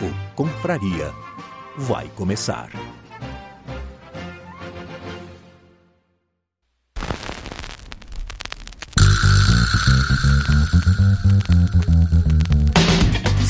O Confraria vai começar.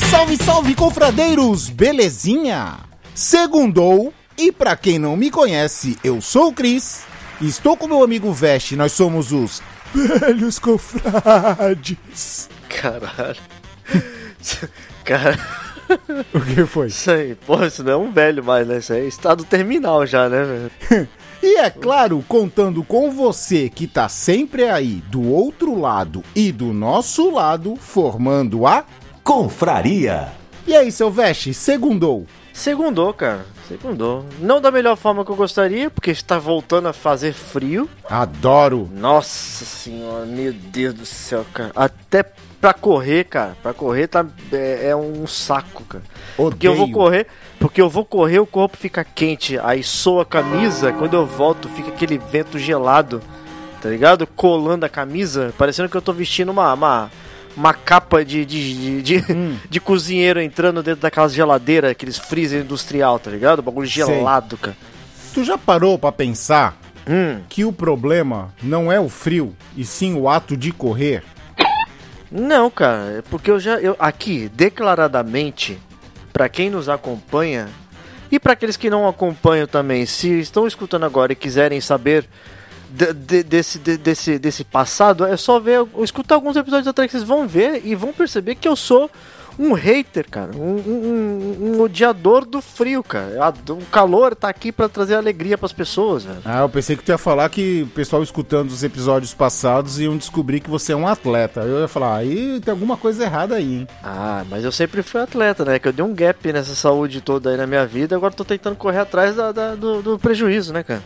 Salve, salve, confradeiros! Belezinha? Segundou, e pra quem não me conhece, eu sou o Cris, estou com meu amigo Veste, nós somos os Velhos Confrades. Caralho. Cara, O que foi? isso aí, porra, isso não é um velho mais, né? Isso aí é estado terminal já, né, velho? E é claro, contando com você que tá sempre aí do outro lado e do nosso lado, formando a. Confraria! E aí, seu Veste, segundou. Segundou, cara. Segundou. Não da melhor forma que eu gostaria, porque está voltando a fazer frio. Adoro. Nossa senhora, meu Deus do céu, cara. Até pra correr, cara. Pra correr tá, é, é um saco, cara. Porque eu vou Odeio. correr, porque eu vou correr, o corpo fica quente, aí soa a camisa, quando eu volto fica aquele vento gelado, tá ligado? Colando a camisa, parecendo que eu tô vestindo uma, uma, uma capa de, de, de, de, Hum. de cozinheiro entrando dentro daquelas geladeiras, aqueles freezer industrial, tá ligado? Bagulho Sei. gelado, cara. Tu já parou pra pensar Hum, que o problema não é o frio, e sim o ato de correr? não, cara, é porque eu já, eu, aqui, declaradamente, pra quem nos acompanha, e pra aqueles que não acompanham também, se estão escutando agora e quiserem saber de- de- desse, de- desse, desse passado, é só ver, escutar alguns episódios atrás que vocês vão ver e vão perceber que eu sou um hater, cara, um, um- um- um odiador do frio, cara. O calor tá aqui pra trazer alegria pras pessoas, velho. Ah, eu pensei que tu ia falar que o pessoal escutando os episódios passados iam descobrir que você é um atleta. Eu ia falar, aí tem alguma coisa errada aí, hein? Ah, mas eu sempre fui atleta, né? Que eu dei um gap nessa saúde toda aí na minha vida, agora tô tentando correr atrás da- da- do, do prejuízo, né, cara?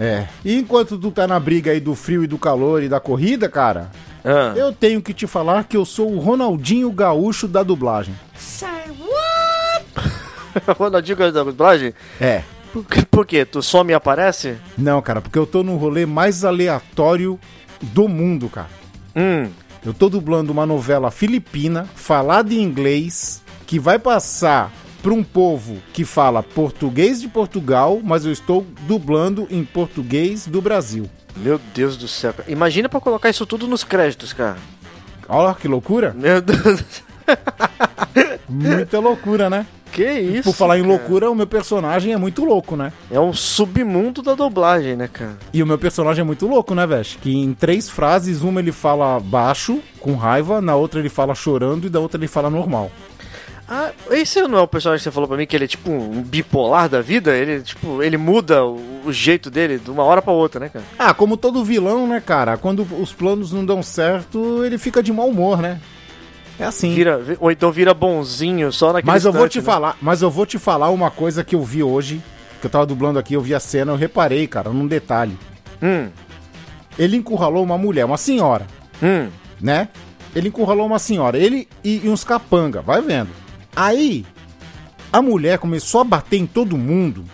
É. E enquanto tu tá na briga aí do frio e do calor e da corrida, cara, Ah. eu tenho que te falar que eu sou o Ronaldinho Gaúcho da dublagem. Ronaldinho gosta da dublagem? É. Por, por quê? Tu some e aparece? Não, cara, porque eu tô no rolê mais aleatório do mundo, cara. Hum. Eu tô dublando uma novela filipina, falada em inglês, que vai passar pra um povo que fala português de Portugal, mas eu estou dublando em português do Brasil. Meu Deus do céu. cara. Imagina pra colocar isso tudo nos créditos, cara. Olha que loucura. Meu Deus. Muita loucura, né? Que isso? Por falar em cara? loucura, o meu personagem é muito louco, né? É um submundo da dublagem, né, cara? E o meu personagem é muito louco, né, Vesh? Que em três frases, uma ele fala baixo, com raiva, na outra ele fala chorando e da outra ele fala normal. Ah, esse não é o personagem que você falou pra mim que ele é tipo um bipolar da vida? Ele, tipo, ele muda o, o jeito dele de uma hora pra outra, né, cara? Ah, como todo vilão, né, cara? Quando os planos não dão certo, ele fica de mau humor, né? É assim. Vira, ou então vira bonzinho só naquele Mas eu vou te né? falar, mas eu vou te falar uma coisa que eu vi hoje, que eu tava dublando aqui, eu vi a cena, eu reparei, cara, num detalhe. Hum, Ele encurralou uma mulher, uma senhora, hum. né? Ele encurralou uma senhora, ele e, e uns capanga, vai vendo. Aí, a mulher começou a bater em todo mundo.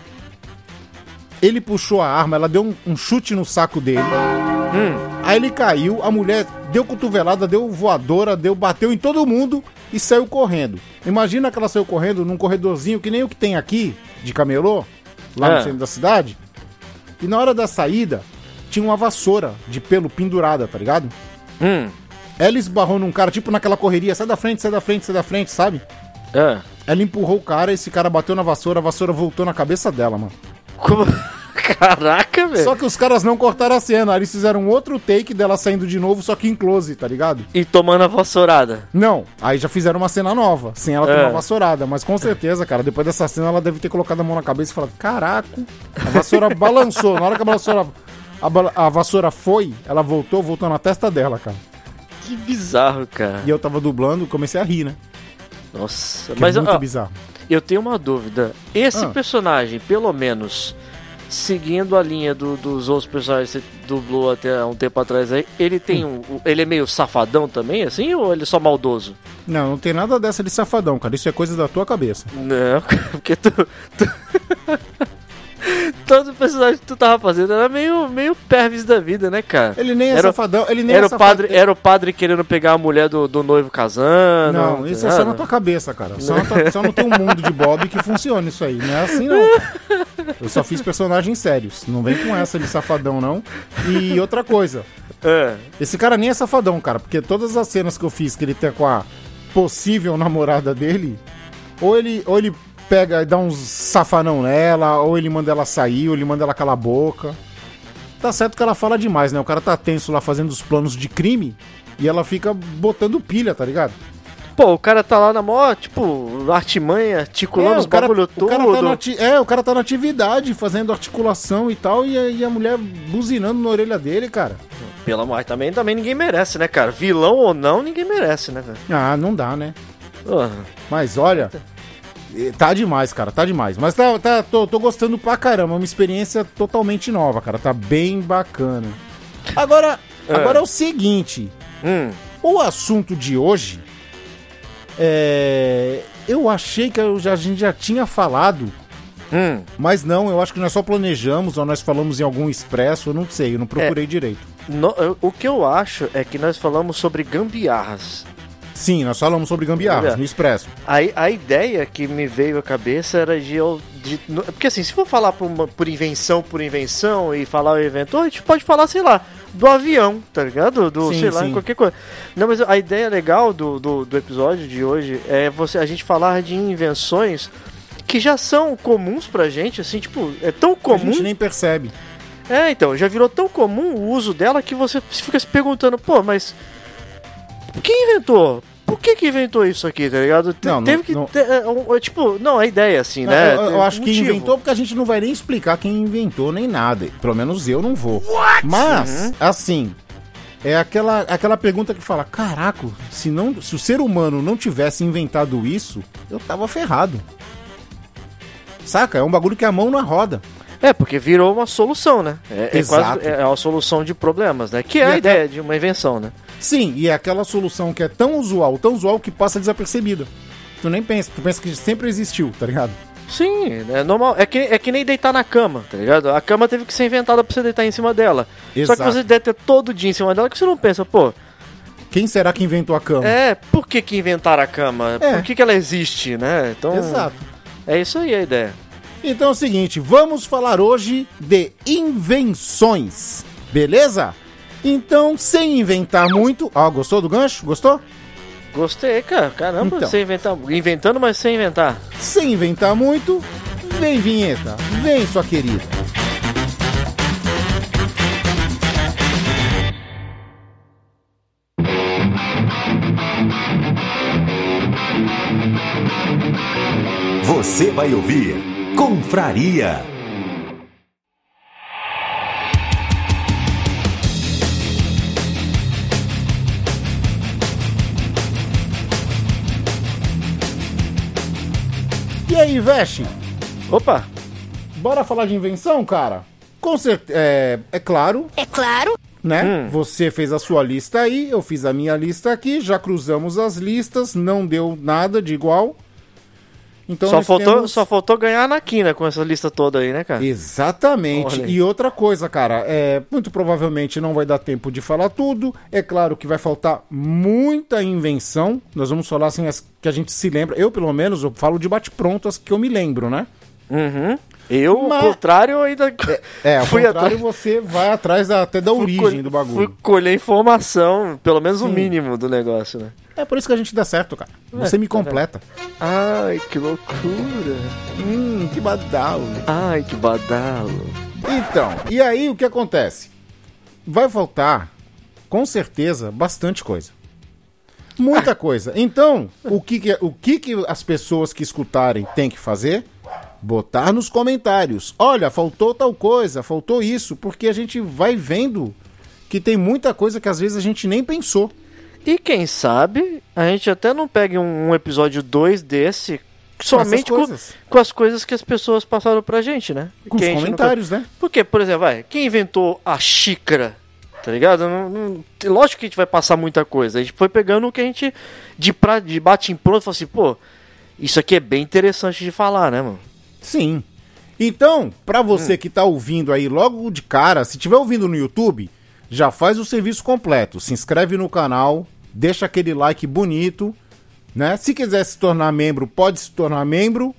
Ele puxou a arma, ela deu um, um chute no saco dele. Hum. Aí ele caiu, a mulher deu cotovelada, deu voadora, deu, bateu em todo mundo e saiu correndo. Imagina que ela saiu correndo num corredorzinho que nem o que tem aqui, de camelô, lá É. no centro da cidade. E na hora da saída, tinha uma vassoura de pelo pendurada, tá ligado? Hum. Ela esbarrou num cara, tipo naquela correria, sai da frente, sai da frente, sai da frente, sabe? É. Ela empurrou o cara, esse cara bateu na vassoura, a vassoura voltou na cabeça dela, mano. Como... Caraca, velho. Só que os caras não cortaram a cena, aí eles fizeram um outro take dela saindo de novo, só que em close, tá ligado? E tomando a vassourada. Não, aí já fizeram uma cena nova, sem ela É. tomar vassourada. Mas com certeza, cara, depois dessa cena ela deve ter colocado a mão na cabeça e falado: Caraca, a vassoura balançou. Na hora que a vassoura, a, a vassoura foi, ela voltou, voltou na testa dela, cara. Que bizarro, cara. E eu tava dublando, comecei a rir, né? Nossa. Que Mas é muito ó, bizarro. eu tenho uma dúvida. Esse Ah. personagem, pelo menos, seguindo a linha do- dos outros personagens que você dublou até um tempo atrás aí, ele tem Hum. um. Ele é meio safadão também, assim, ou ele é só maldoso? Não, não tem nada dessa de safadão, cara. Isso é coisa da tua cabeça. Não, porque tu. tu... Todo personagem que tu tava fazendo era meio, meio pervis da vida, né, cara? Ele nem é Era- safadão, ele nem Era é o, safadão. padre, era o padre querendo pegar a mulher do, do noivo casando. Não, isso é só na tua cabeça, cara. Só, tua- só não tem um mundo de Bob que funciona isso aí. Não é assim, não. Eu só fiz personagens sérios. Não vem com essa de safadão, não. E outra coisa. É. Esse cara nem é safadão, cara. Porque todas as cenas que eu fiz que ele tá com a possível namorada dele, ou ele, ou ele pega e dá uns safanão nela, ou ele manda ela sair, ou ele manda ela calar a boca. Tá certo que ela fala demais, né? O cara tá tenso lá fazendo os planos de crime e ela fica botando pilha, tá ligado? Pô, o cara tá lá na mó, tipo, artimanha, articulando É, os cara, bagulho tá tudo. ati- é, o cara tá na atividade, fazendo articulação e tal, e a, e a mulher buzinando na orelha dele, cara. Pelo amor, também, também ninguém merece, né, cara? Vilão ou não, ninguém merece, né, cara? Ah, não dá, né? Mas olha, tá demais, cara, tá demais. Mas tá, tá, tô, tô gostando pra caramba, é uma experiência totalmente nova, cara, tá bem bacana. Agora, É. agora é o seguinte, Hum, o assunto de hoje é... Eu achei que eu já- a gente já tinha falado hum. Mas não, eu acho que nós só planejamos ou nós falamos em algum expresso, eu não sei, eu não procurei direito. No- o que eu acho é que nós falamos sobre gambiarras. Sim, nós falamos sobre gambiarras Gambiarra. no expresso. A, a ideia que me veio à cabeça era de eu. de- porque assim, se for falar por, uma- por invenção, por invenção e falar o inventor, a gente pode falar, sei lá, do avião, tá ligado? Do, Sim, sei lá, sim. qualquer coisa. Não, mas a ideia legal do, do, do episódio de hoje é você, a gente falar de invenções que já são comuns pra gente, assim, tipo, é tão A comum. gente nem percebe. É, então, já virou tão comum o uso dela que você fica se perguntando, pô, mas quem inventou? Por que que inventou isso aqui, tá ligado? Te- Não, não- Teve que não- ter, é, é, tipo, não, a ideia assim, né? eu, eu acho que inventou porque a gente não vai nem explicar quem inventou nem nada. Pelo menos eu não vou. Mas, Uhum. assim, é aquela, aquela pergunta que fala: caraca, se, não, se o ser humano não tivesse inventado isso, eu tava ferrado. Saca? É um bagulho que é a mão na roda. É, porque virou uma solução, né? É, é Exato. quase é uma solução de problemas, né? Que é E a até- ideia de uma invenção, né? Sim, e é aquela solução que é tão usual, tão usual que passa desapercebida. Tu nem pensa, tu pensa que sempre existiu, tá ligado? Sim, é normal. É que, é que nem deitar na cama, tá ligado? A cama teve que ser inventada pra você deitar em cima dela. Só Exato. que você deve ter todo dia em cima dela que você não pensa, pô, Quem será que inventou a cama? é, por que que inventaram a cama? É. Por que que ela existe, né? Então, Exato. é isso aí a ideia. Então é o seguinte, vamos falar hoje de invenções, beleza? Então, sem inventar muito. Ó, gostou do gancho? Gostou? Gostei, cara. Caramba, Então. sem inventar. Inventando, mas sem inventar. Sem inventar muito, vem vinheta, vem sua querida. Você vai ouvir Confraria. Aí, Veste? Opa! Bora falar de invenção, cara? Com certeza, é, é claro, É claro. né? Hum. Você fez a sua lista aí, eu fiz a minha lista aqui, já cruzamos as listas, não deu nada de igual. Então só, faltou, temos- só faltou ganhar na quina com essa lista toda aí, né, cara? Exatamente. Olha. E outra coisa, cara, é, muito provavelmente não vai dar tempo de falar tudo. É claro que vai faltar muita invenção. Nós vamos falar assim as que a gente se lembra. Eu, pelo menos, eu falo de bate-pronto as que eu me lembro, né? Uhum. Eu, Mas- ao contrário, ainda. É, ao fui contrário, atrás. você vai atrás da- até da fui origem do bagulho. Fui colher informação, pelo menos o Sim. mínimo do negócio, né? É por isso que a gente dá certo, cara. Você me tá completa. Ai, que loucura. Hum, que badalo. Ai, que badalo. Então, e aí o que acontece? Vai faltar, com certeza, bastante coisa. Muita coisa. Então, o que, que, o que, que as pessoas que escutarem têm que fazer? Botar nos comentários. Olha, faltou tal coisa, faltou isso, porque a gente vai vendo que tem muita coisa que às vezes a gente nem pensou. E quem sabe a gente até não pegue um, um episódio 2 desse somente com, coisas. com as coisas que as pessoas passaram pra gente, né? Com Que os não- comentários, né? Porque, por exemplo, vai, quem inventou a xícara? Tá ligado? Não- não- lógico que a gente vai passar muita coisa. A gente foi pegando o que a gente de, pra, de bate em pronto e falou assim, pô, isso aqui é bem interessante de falar, né, mano? Sim. Então, pra você que tá ouvindo aí logo de cara, se tiver ouvindo no YouTube, já faz o serviço completo. Se inscreve no canal, deixa aquele like bonito, né? Se quiser se tornar membro, pode se tornar membro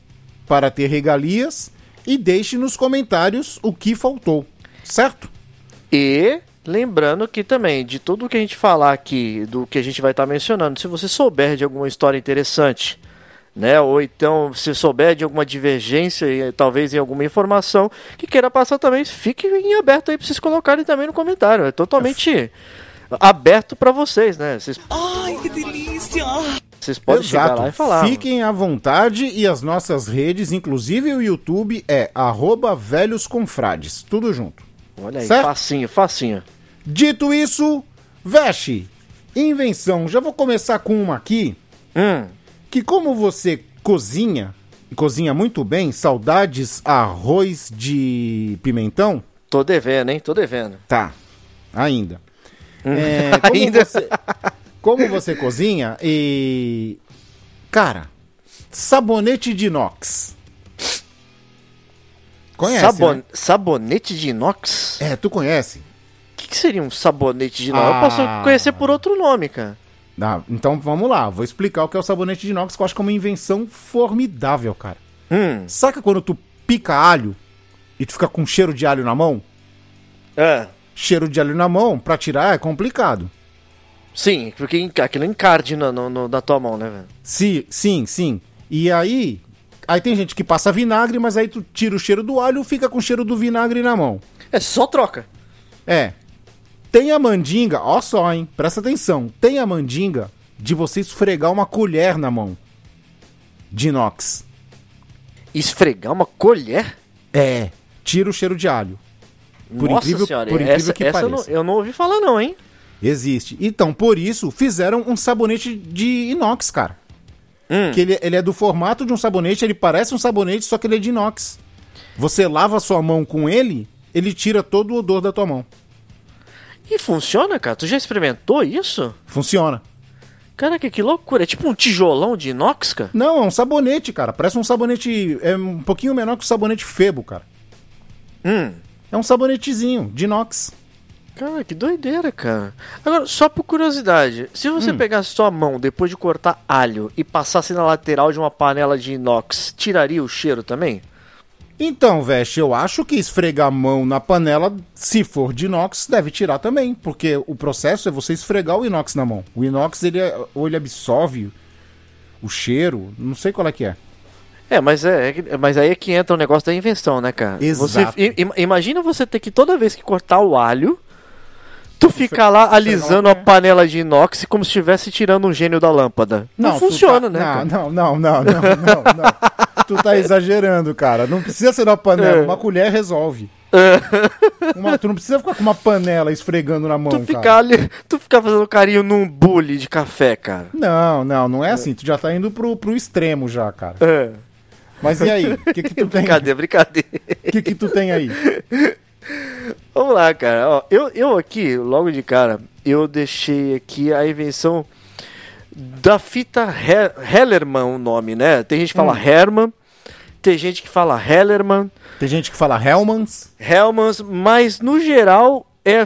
para ter regalias e deixe nos comentários o que faltou, certo? E lembrando que também, de tudo que a gente falar aqui, do que a gente vai estar mencionando, se você souber de alguma história interessante, né? Ou então, se souber de alguma divergência, e, talvez em alguma informação que queira passar também, fique em aberto aí pra vocês colocarem também no comentário. É totalmente aberto pra vocês, né? Vocês, Ai, que delícia! vocês podem chegar lá e falar. Fiquem à vontade e as nossas redes, inclusive o YouTube, é arroba velhos confrades. Tudo junto. Olha aí, Certo? facinho, facinho. Dito isso, Veste, invenção. Já vou começar com uma aqui, Hum, que como você cozinha, e cozinha muito bem, saudades arroz de pimentão, tô devendo, hein? Tô devendo. tá, ainda. É, como, Ainda? Você, como você cozinha e... Cara, sabonete de inox. Conhece, Sabon- né? Sabonete de inox? É, tu conhece? O que, que seria um sabonete de inox? Ah. Eu posso conhecer por outro nome, cara. Ah, então vamos lá, vou explicar o que é o sabonete de inox, que eu acho que é uma invenção formidável, cara. Hum. Saca quando tu pica alho e tu fica com cheiro de alho na mão? É. Cheiro de alho na mão, pra tirar é complicado. Sim, porque aquilo encarde no, no- na tua mão, né, velho? Sim, sim, sim. E aí, aí tem gente que passa vinagre, mas aí tu tira o cheiro do alho e fica com o cheiro do vinagre na mão. É só troca. É. Tem a mandinga, ó só, hein? Presta atenção. Tem a mandinga de você esfregar uma colher na mão. De inox. Esfregar uma colher? É. Tira o cheiro de alho. Por Nossa incrível- senhora, por incrível essa, que essa eu não, pareça. eu não ouvi falar não, hein? Existe. Então, por isso, fizeram um sabonete de inox, cara. Hum. Que ele, ele é do formato de um sabonete, ele parece um sabonete, só que ele é de inox. Você lava a sua mão com ele, ele tira todo o odor da tua mão. E funciona, cara? Tu já experimentou isso? Funciona. Caraca, que loucura. É tipo um tijolão de inox, cara? Não, é um sabonete, cara. Parece um sabonete. É um pouquinho menor que o sabonete Febo, cara. Hum. É um sabonetezinho de inox. Cara, que doideira, cara. Agora, só por curiosidade, se você Hum. pegasse sua mão depois de cortar alho e passasse na lateral de uma panela de inox, tiraria o cheiro também? Então, Veste, eu acho que esfregar a mão na panela, se for de inox, deve tirar também. Porque o processo é você esfregar o inox na mão. O inox, ele, é- ou ele absorve o cheiro, não sei qual é que é. É, mas é, é- mas aí é que entra o negócio da invenção, né, cara? Exato. Você, i- imagina você ter que toda vez que cortar o alho, tu ficar lá alisando a panela de inox como se estivesse tirando um gênio da lâmpada. Não, tu funciona, tá- né? Não, cara? não, não, não, não, não, não. tu tá exagerando, cara. Não precisa ser na panela, É. uma colher resolve. Uma- tu não precisa ficar com uma panela esfregando na mão, Tu cara. ficar, ali, tu ficar fazendo carinho num bule de café, cara. Não, não, não é assim. Tu já tá indo pro, pro extremo já, cara. É. Mas e aí? O que que tu tem? Brincadeira, brincadeira. O que que tu tem aí? Vamos lá, cara. Ó, eu, eu aqui, logo de cara, eu deixei aqui a invenção da fita He- Hellerman, o nome, né? Tem gente que fala Hum. Herman, tem gente que fala Hellerman, Tem gente que fala Hellmans. Hellmans, mas no geral é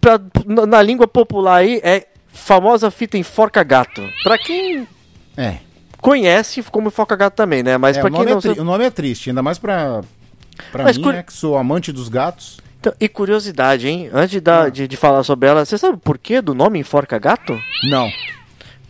pra, na, na língua popular aí é famosa fita enforca gato. Pra quem É. conhece como enforca gato também, né? Mas É, pra o, quem nome é não sabe... o nome é triste, ainda mais pra, pra Mas mim, cur- né, que sou amante dos gatos. Então, e curiosidade, hein? Antes de, Ah. dar, de, de falar sobre ela, você sabe por que do nome enforca gato? Não.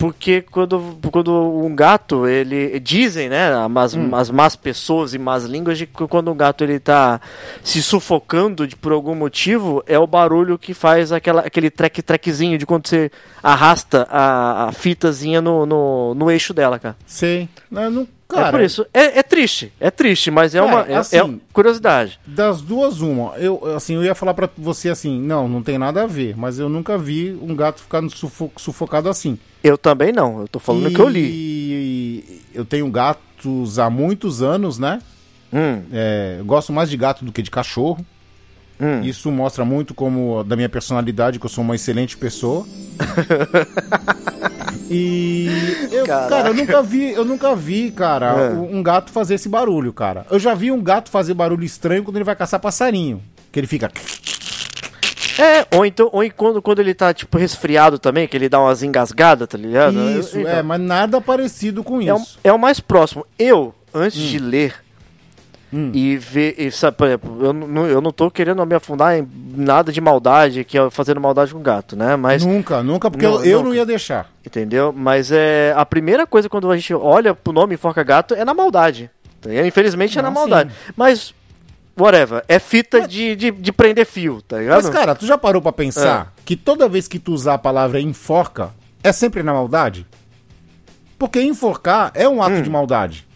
Porque quando, quando um gato, ele. Dizem, né? As, Hum. as más pessoas e más línguas de que quando um gato ele tá se sufocando de, por algum motivo, é o barulho que faz aquela, aquele trek-trekzinho de quando você arrasta a, a fitazinha no, no, no eixo dela, cara. Sei. Não, não, cara, é por isso. É, é triste, é triste, mas é Cara, uma. É, assim- é curiosidade. Das duas, uma. Eu, assim, eu ia falar pra você assim, não, não tem nada a ver, mas eu nunca vi um gato ficar sufo- sufocado assim. Eu também não, eu tô falando e... que eu li. eu tenho gatos há muitos anos, né? Hum, É, eu gosto mais de gato do que de cachorro. Hum. Isso mostra muito como da minha personalidade, que eu sou uma excelente pessoa. e eu, Caraca. cara, eu nunca vi, eu nunca vi, cara, É. um gato fazer esse barulho, cara. Eu já vi um gato fazer barulho estranho quando ele vai caçar passarinho, que ele fica É, ou então, ou quando, quando ele tá, tipo, resfriado também, que ele dá umas engasgadas, tá ligado? isso, Eu- é, então, mas nada parecido com é, o- isso. é o mais próximo. Eu, antes de Hum. e ver, e, sabe, por exemplo, eu não, eu não tô querendo me afundar em nada de maldade, que é fazendo maldade com gato, né? Mas, Nunca, nunca, porque Não, eu, eu nunca. não ia deixar. entendeu? Mas é a primeira coisa quando a gente olha pro nome Enforca Gato é na maldade. Infelizmente é Não, na maldade. Mas, whatever, é fita de, de, de prender fio, tá ligado? Mas, cara, tu já parou pra pensar É. que toda vez que tu usar a palavra enforca, é sempre na maldade? Porque enforcar é um Hum. ato de maldade.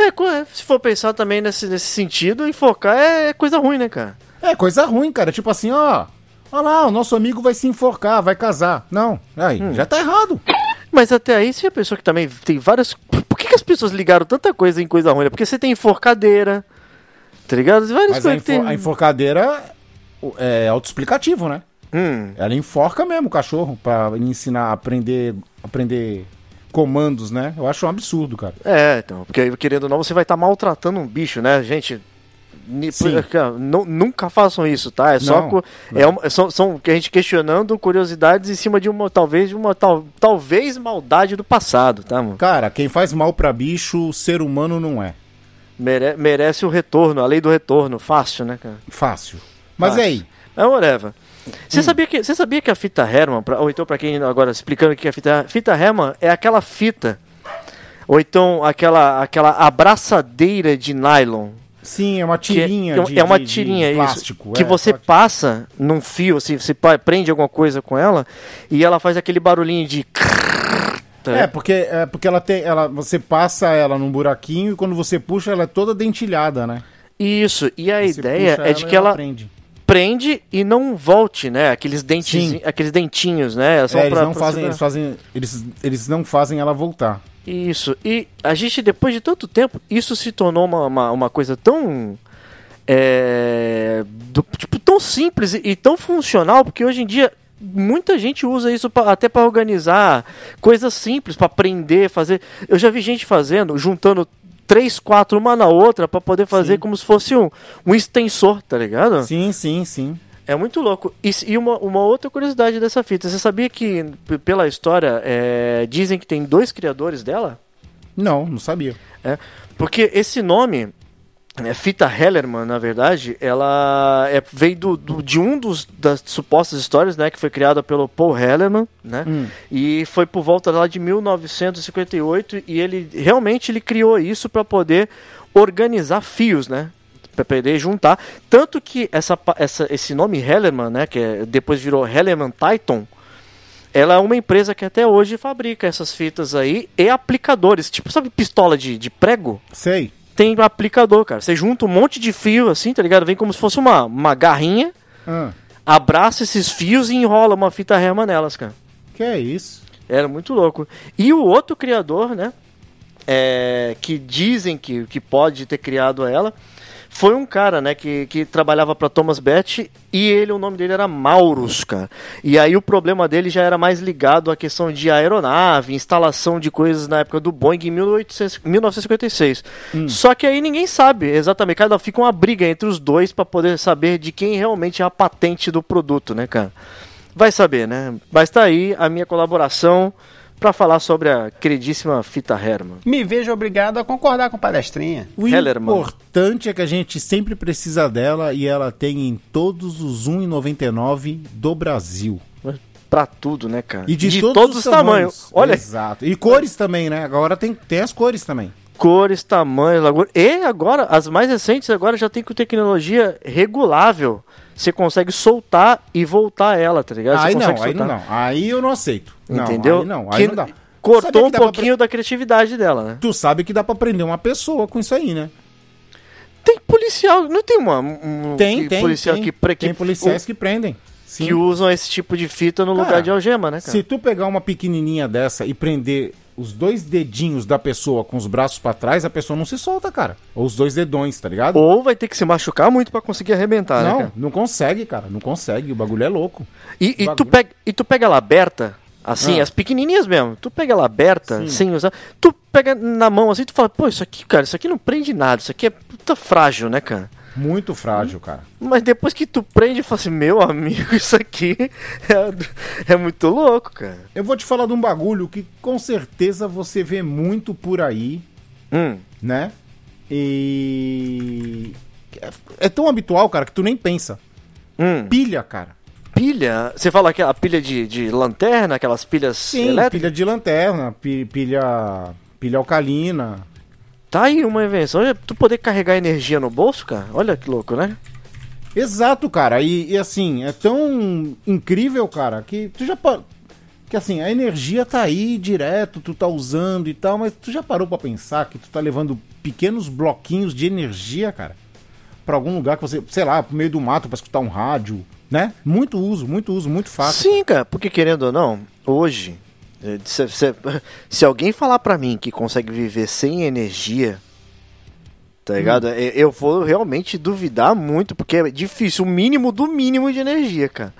É, é, se for pensar também nesse, nesse sentido, enfocar é coisa ruim, né, cara? É coisa ruim, cara. Tipo assim, ó. Olha lá, o nosso amigo vai se enforcar, vai casar. Não, aí, Hum. já tá errado. Mas até aí, você já pensou que também tem várias. Por que, que as pessoas ligaram tanta coisa em coisa ruim? né? Porque você tem enforcadeira, tá ligado? Várias Mas a, coisas que enfo- tem. a enforcadeira é autoexplicativo, né? Hum, Ela enforca mesmo o cachorro pra ensinar a aprender, aprender comandos, né? Eu acho um absurdo, cara. é, então, porque querendo ou não, você vai estar maltratando um bicho, né, gente? nunca façam isso, tá? É só. Não, co- É uma- são, são a gente questionando curiosidades em cima de uma, talvez, de uma tal, talvez maldade do passado, tá, mano? Cara, quem faz mal pra bicho, ser humano não é. Mere- merece o retorno, a lei do retorno, fácil, né, cara? Fácil. Mas Fácil. aí? É whatever. Você sabia que você sabia que a fita Herman, pra- ou então para quem agora explicando o que é a fita, fita Herman é aquela fita ou então aquela aquela abraçadeira de nylon Sim, é uma que tirinha é, de, é uma de- de tirinha plástico. isso, que é, você pode- passa num fio, assim, você prende alguma coisa com ela e ela faz aquele barulhinho de? É, porque, é porque ela tem. Ela, você passa ela num buraquinho e quando você puxa, ela é toda dentilhada, né? Isso, e a Você ideia é de e que ela prende. Prende e não volte, né? Aqueles dentes, Sim. aqueles dentinhos, né? São É, eles pra- não pra fazem, eles fazem. Eles, eles não fazem ela voltar. Isso. E a gente, depois de tanto tempo, isso se tornou uma, uma, uma coisa tão. é, do- tipo, tão simples e, e tão funcional, porque hoje em dia muita gente usa isso pra- até para organizar coisas simples, para aprender, fazer. Eu já vi gente fazendo, juntando três, quatro uma na outra para poder fazer Sim. como se fosse um, um extensor, tá ligado? Sim, sim, sim. É muito louco. E, e uma, uma outra curiosidade dessa fita, você sabia que pela história é, dizem que tem dois criadores dela? Não, não sabia. É, porque esse nome, Fita Hellerman, na verdade, ela é, veio do, do- de um dos das supostas histórias, né, que foi criada pelo Paul Hellerman, né, Hum. e foi por volta lá de 1958 e ele realmente ele criou isso para poder organizar fios, né, para poder juntar, tanto que essa, essa esse nome Hellerman, né, que é- depois virou Hellerman Titan, ela é uma empresa que até hoje fabrica essas fitas aí e aplicadores. Tipo, sabe pistola de, de prego? Sei. Tem um aplicador, cara. Você junta um monte de fio assim, tá ligado? Vem como se fosse uma, uma garrinha, Ah, abraça esses fios e enrola uma fita rema nelas, cara. que é isso? Era muito louco. E o outro criador, né? é, que dizem que, que pode ter criado ela, foi um cara, né, que, que trabalhava para Thomas Betts e ele, o nome dele era Maurus, cara. E aí o problema dele já era mais ligado à questão de aeronave, instalação de coisas na época do Boeing em 1800 1956. Só que aí ninguém sabe exatamente, cada fica uma briga entre os dois para poder saber de quem realmente é a patente do produto, né, cara? Vai saber, né? Mas tá aí a minha colaboração para falar sobre a queridíssima Fita Herman. Me vejo obrigado a concordar com o palestrinha. O Hellerman. importante é que a gente sempre precisa dela e ela tem em todos os 1,99 do Brasil. pra tudo, né, cara? E de, todos, os tamanhos. Olha, Exato. E cores também, né? Agora tem, tem as cores também. cores, tamanhos, largura. E agora, as mais recentes agora já tem com tecnologia regulável. Você consegue soltar e voltar ela, tá ligado? Você Aí não, aí não, não. Aí eu não aceito. Não, Entendeu? Aí não, aí Que não dá. Cortou um dá pra pouquinho da criatividade dela, né? Tu sabe que dá pra prender uma pessoa com isso aí, né? Tem policial, não tem uma. Um, Tem, que- tem. policial tem, que, pre- tem policiais o- que prendem. Sim. que usam esse tipo de fita no Cara, lugar de algema, né, cara? Se tu pegar uma pequenininha dessa e prender os dois dedinhos da pessoa com os braços pra trás, a pessoa não se solta, cara. Ou os dois dedões, tá ligado? Ou vai ter que se machucar muito pra conseguir arrebentar, né, não, não consegue, cara. Não consegue. O bagulho é louco. E, e tu bagulho. pega, e tu pega ela aberta, assim, Ah. as pequenininhas mesmo. Tu pega ela aberta, Sim. sem usar. Tu pega na mão assim, tu fala, pô, isso aqui, cara, isso aqui não prende nada. Isso aqui é puta frágil, né, cara? Muito frágil, cara. Mas depois que tu prende, fala assim, meu amigo, isso aqui é, é muito louco, cara. Eu vou te falar de um bagulho que com certeza você vê muito por aí, Hum, né? E. é- É tão habitual, cara, que tu nem pensa. hum. Pilha, cara. Pilha? Você fala aquela pilha de, de lanterna, aquelas pilhas Sim, elétricas? pilha de lanterna, pi- pilha. pilha alcalina. Tá aí uma invenção. Tu poder carregar energia no bolso, cara? Olha que louco, né? Exato, cara. E, e, assim, é tão incrível, cara, que tu já. pa- Que assim, a energia tá aí direto, tu tá usando e tal, mas tu já parou pra pensar que tu tá levando pequenos bloquinhos de energia, cara, pra algum lugar que você, sei lá, pro meio do mato pra escutar um rádio, né? Muito uso, muito uso, muito fácil. Sim, cara, porque querendo ou não, hoje, se, se- se alguém falar pra mim que consegue viver sem energia, tá ligado? Hum. Eh, Eu vou realmente duvidar muito, porque é difícil, o mínimo do mínimo de energia, cara.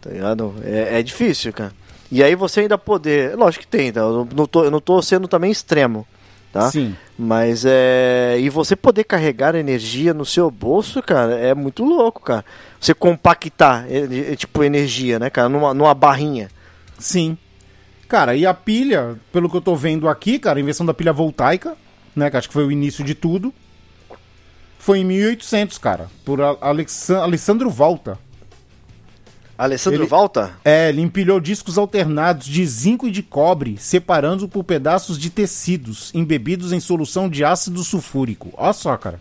Tá ligado? É, é difícil, cara. E aí você ainda poder. Lógico que tem, tá? eu, não tô, eu não tô sendo também extremo, tá? Sim. Mas é. E você poder carregar energia no seu bolso, cara, é muito louco, cara. Você compactar, é, é, tipo, energia, né, cara, numa, numa barrinha. Sim. Cara, e a pilha, pelo que eu tô vendo aqui, cara, a invenção da pilha voltaica, né, que acho que foi o início de tudo, foi em 1800, cara, por A- Alexan- Alessandro Volta. Alessandro Ele- Volta? É, ele empilhou discos alternados de zinco e de cobre, separando por pedaços de tecidos, embebidos em solução de ácido sulfúrico. Olha só, cara.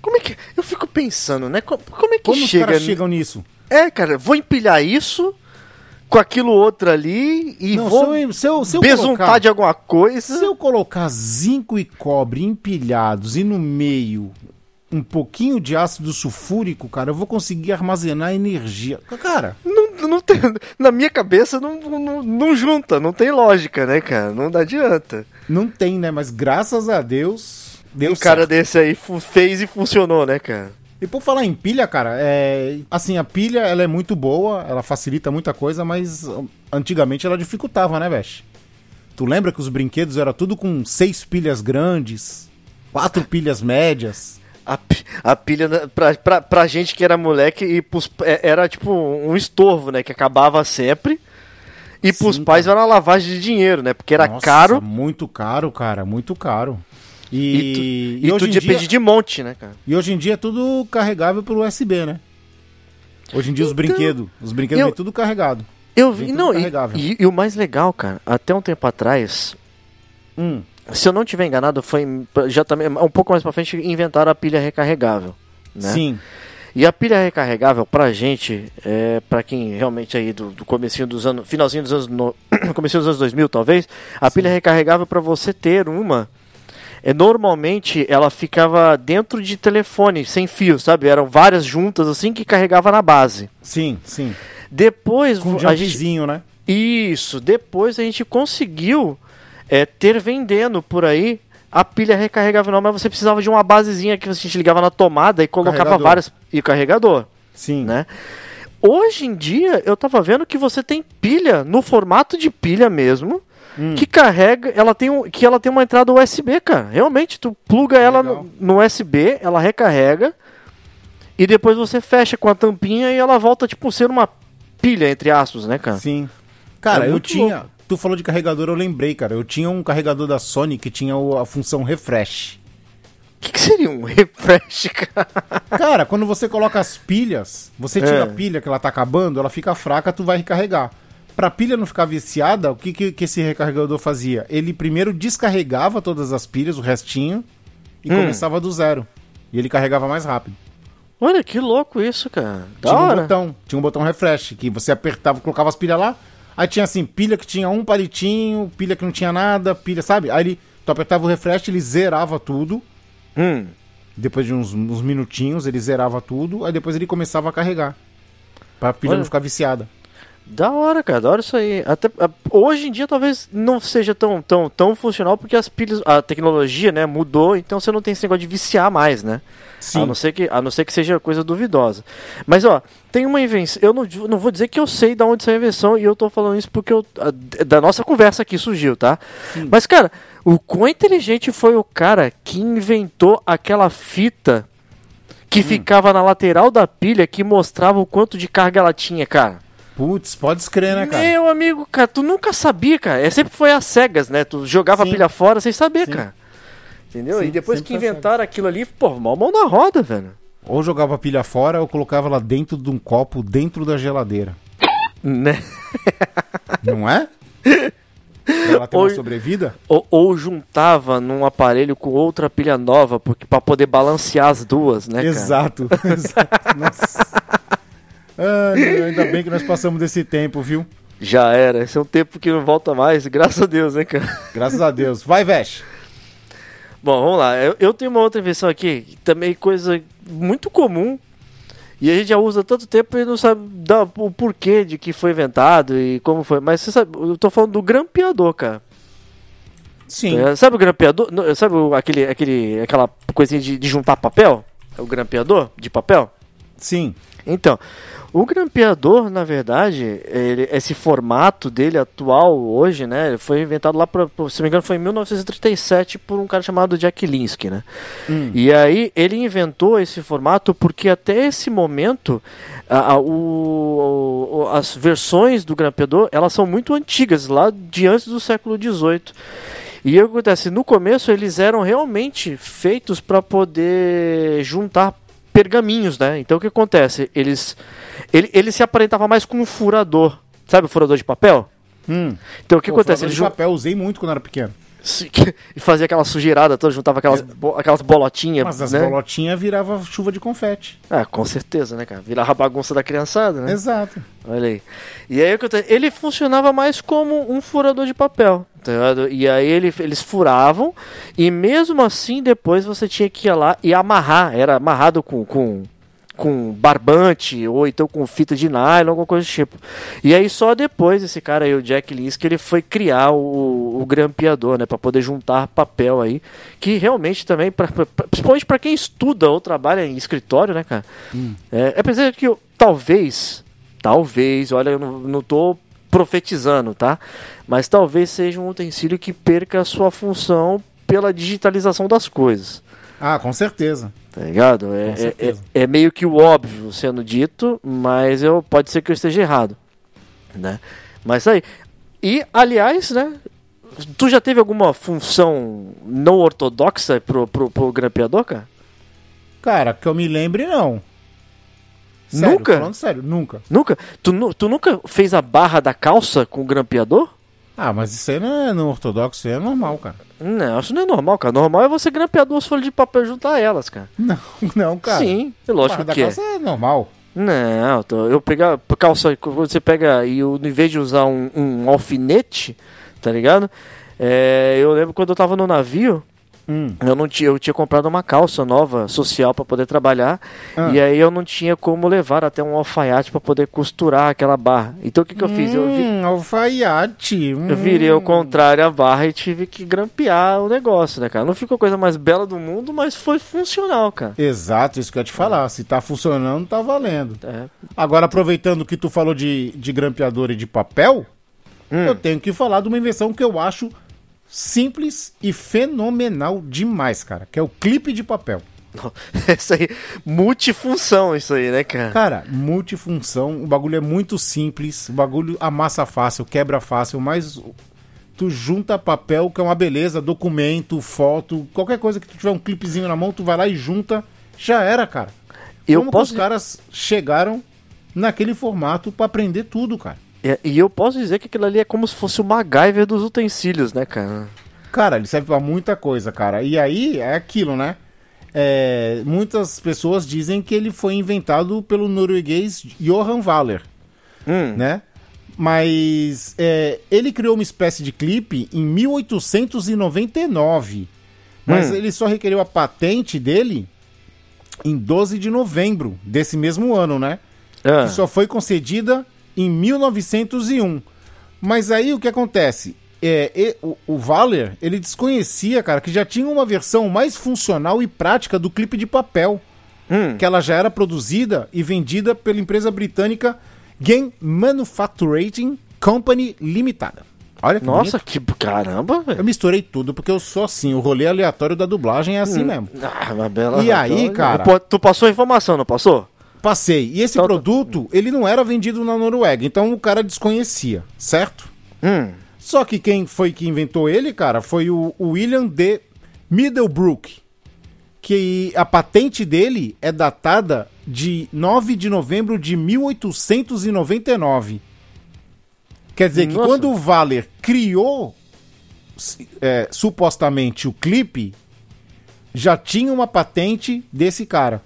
Como é que. Eu fico pensando, né? Co- Como é que Como os chega. caras chegam nisso? É, cara, vou empilhar isso com aquilo outro ali e Não, vou se eu, se eu, se eu colocar, de alguma coisa. se eu colocar zinco e cobre empilhados e no meio um pouquinho de ácido sulfúrico, cara, eu vou conseguir armazenar energia. Cara, Não, não tem, na minha cabeça não, não, não junta, não tem lógica, né, cara? Não adianta. não tem, né? Mas graças a Deus, deu um cara certo. desse aí fez e funcionou, né, cara? E por falar em pilha, cara, é... assim, a pilha ela é muito boa, ela facilita muita coisa, mas antigamente ela dificultava, né, Vesh? Tu lembra que os brinquedos era tudo com seis pilhas grandes, quatro pilhas médias? A, a pilha, né, pra, pra, pra gente que era moleque, e pros- é- era tipo um estorvo, né? Que acabava sempre. E pros Sim, pais era uma lavagem de dinheiro, né? Porque era Nossa, caro Muito caro, cara, muito caro. E, E, tu, e hoje tu em dia, de monte, né, cara? e hoje em dia é tudo carregável pelo USB, né? Hoje em dia os Então, brinquedos, os brinquedos eu- vem tudo carregado. Eu vi, não, e, e- e o mais legal, cara, até um tempo atrás, Hum, se eu não tiver enganado, foi já também um pouco mais pra frente inventaram a pilha recarregável, né? Sim, E a pilha recarregável pra gente, é, pra quem realmente aí do, do comecinho dos anos, finalzinho dos anos, no, comecinho dos anos 2000 talvez, a pilha recarregável pra você ter uma, é, normalmente ela ficava dentro de telefone, sem fio, sabe? Eram várias juntas assim que carregava na base. sim, sim. Depois Com um a gente né? isso, depois a gente conseguiu é, ter vendendo por aí a pilha recarregável não, mas você precisava de uma basezinha que a gente ligava na tomada e colocava Carregador. várias e o carregador, Sim. né? Hoje em dia eu tava vendo que você tem pilha no formato de pilha mesmo, Hum. que carrega, ela tem um, que ela tem uma entrada USB, cara. Realmente tu pluga ela no, no USB, ela recarrega e depois você fecha com a tampinha e ela volta tipo ser uma pilha entre aspas, né, cara? Sim. Cara, É eu tinha. Tu falou de carregador, eu lembrei, cara. Eu tinha um carregador da Sony que tinha o- a função refresh. que, que seria um refresh, cara? Cara, quando você coloca as pilhas, você tira É. a pilha que ela tá acabando, ela fica fraca, tu vai recarregar. Pra pilha não ficar viciada, o que, que, que esse recarregador fazia? Ele primeiro descarregava todas as pilhas, o restinho, e Hum. começava do zero. E ele carregava mais rápido. Olha, que louco isso, cara. Da tinha um botão, tinha um botão refresh, que você apertava, colocava as pilhas lá, aí tinha assim, pilha que tinha um palitinho, pilha que não tinha nada, pilha, sabe? Aí ele, tu apertava o refresh, ele zerava tudo, Hum. depois de uns, uns minutinhos, ele zerava tudo, aí depois ele começava a carregar. Pra pilha Olha. não ficar viciada. Da hora, cara, da hora isso aí. Até, hoje em dia talvez não seja tão, tão, tão funcional porque as pilhas, a tecnologia, né, mudou, então você não tem esse negócio de viciar mais, né? Sim. A não ser que, a não ser que seja coisa duvidosa. Mas ó, tem uma invenção. Eu não, não vou dizer que eu sei de onde saiu a invenção e eu tô falando isso porque eu, da nossa conversa aqui surgiu, tá? Mas cara, o quão inteligente foi o cara que inventou aquela fita que ficava na lateral da pilha que mostrava o quanto de carga ela tinha, cara. Putz, pode escrever, né, cara? Meu amigo, cara, tu nunca sabia, cara. É sempre foi às cegas, né? Tu jogava Sim. a pilha fora sem saber, Sim. cara. Entendeu? Sim, e depois que inventaram aquilo ali, pô, mal mão na roda, velho. Ou jogava a pilha fora ou colocava ela dentro de um copo dentro da geladeira. Né? Não é? Ela ter uma Ou- sobrevida? Ou, ou juntava num aparelho com outra pilha nova, porque para poder balancear as duas, né, cara? Exato. Exato. Nossa. Ah, não, ainda bem que nós passamos desse tempo, viu? Já era. Esse é um tempo que não volta mais, graças a Deus, né, cara? Graças a Deus. Vai, Vesh. Bom, vamos lá. Eu, eu tenho uma outra invenção aqui, também é coisa muito comum. E a gente já usa tanto tempo e não sabe dar o porquê de que foi inventado e como foi. Mas você sabe, eu tô falando do grampeador, cara. Sim. É, sabe o grampeador? Sabe aquele, aquele, aquela coisinha de, de juntar papel? É o grampeador de papel? Sim. Então, o grampeador, na verdade, ele- esse formato dele atual hoje, né, foi inventado lá, pra, se não me engano, foi em 1937 por um cara chamado Jack Linsky, né? E aí ele inventou esse formato porque até esse momento a- a- o- o- as versões do grampeador elas são muito antigas, lá de antes do século XVIII. E o que acontece? No começo eles eram realmente feitos para poder juntar pergaminhos, né? Então o que acontece? Eles ele, ele se aparentava mais com um furador. Sabe o furador de papel? Hum. Então o que Pô, acontece? furador Ele de jun- papel usei muito quando era pequeno. e fazia aquela sujeirada toda, juntava aquelas, bo- aquelas bolotinhas, Mas as né? bolotinhas virava chuva de confete. Ah, com certeza, né, cara? Virava a bagunça da criançada, né? Exato. Olha aí. E aí ele funcionava mais como um furador de papel. tá? E aí ele, eles furavam, e mesmo assim depois você tinha que ir lá e amarrar. Era amarrado com, com, com barbante, ou então com fita de nylon, alguma coisa do tipo. E aí só depois esse cara aí, o Jack Linsky, ele foi criar o, o grampeador, né? Pra poder juntar papel aí. Que realmente também, pra, pra- principalmente pra quem estuda ou trabalha em escritório, né, cara? É, é pra dizer que eu- talvez, talvez, olha, eu não, não tô profetizando, tá? Mas talvez seja um utensílio que perca a sua função pela digitalização das coisas. Ah, com certeza. Tá ligado? É, é, é- é meio que o óbvio sendo dito, mas eu, pode ser que eu esteja errado. Né? Mas aí. E, aliás, né? Tu já teve alguma função não ortodoxa pro, pro, pro grampeador, cara? Cara, que eu me lembre, não. Nunca? Falando sério, nunca. Nunca? Tu, tu nunca fez a barra da calça com o grampeador? Ah, mas isso aí não é no ortodoxo, isso aí é normal, cara. Não, isso não é normal, cara. Normal é você grampear duas folhas de papel e juntar elas, cara. Não, não, cara. Sim, é lógico Barra da que é. calça é normal. Não, eu pegar calça, quando você pega e eu, em vez de usar um, um alfinete, tá ligado? É, eu lembro quando eu tava no navio, Hum. eu não tinha, eu tinha comprado uma calça nova social para poder trabalhar Ah. e aí eu não tinha como levar até um alfaiate para poder costurar aquela barra. Então o que que eu fiz? Eu, vi- Hum, alfaiate. Hum. eu virei ao contrário a barra e tive que grampear o negócio, né, cara? Não ficou a coisa mais bela do mundo, mas foi funcional, cara. Exato, isso que eu ia te falar. Se tá funcionando, tá valendo. É. Agora, aproveitando que tu falou de, de grampeador e de papel, Hum. eu tenho que falar de uma invenção que eu acho simples e fenomenal demais, cara. Que é o clipe de papel. Isso aí, multifunção isso aí, né, cara? Cara, multifunção, o bagulho é muito simples, o bagulho amassa fácil, quebra fácil, mas tu junta papel, que é uma beleza, documento, foto, qualquer coisa que tu tiver um clipezinho na mão, tu vai lá e junta, já era, cara. Eu Como posso que os caras chegaram naquele formato pra aprender tudo, cara? É, E eu posso dizer que aquilo ali é como se fosse o MacGyver dos utensílios, né, cara? Cara, ele serve pra muita coisa, cara. E aí é aquilo, né? É, muitas pessoas dizem que ele foi inventado pelo norueguês Johan Waller, Hum. né? Mas é, ele criou uma espécie de clipe em 1899. Mas Hum. ele só requereu a patente dele em 12 de novembro desse mesmo ano, né? Ah, que só foi concedida em 1901. Mas aí o que acontece? É, e- o, o Valer, ele desconhecia, cara, que já tinha uma versão mais funcional e prática do clipe de papel, hum. que ela já era produzida e vendida pela empresa britânica Game Manufacturing Company Limitada. Olha que Nossa, bonito. que caramba, Eu velho. misturei tudo, porque eu sou assim, o rolê aleatório da dublagem é assim mesmo. Ah, uma bela E aí, cara? Tu passou a informação, não passou? Passei. E esse Então- produto, ele não era vendido na Noruega, então o cara desconhecia, certo? Hum. Só que quem foi que inventou ele, cara, foi o, William D. Middlebrook. Que a patente dele é datada de 9 de novembro de 1899. Quer dizer que Nossa. quando o Valer criou é, supostamente o clipe, já tinha uma patente desse cara.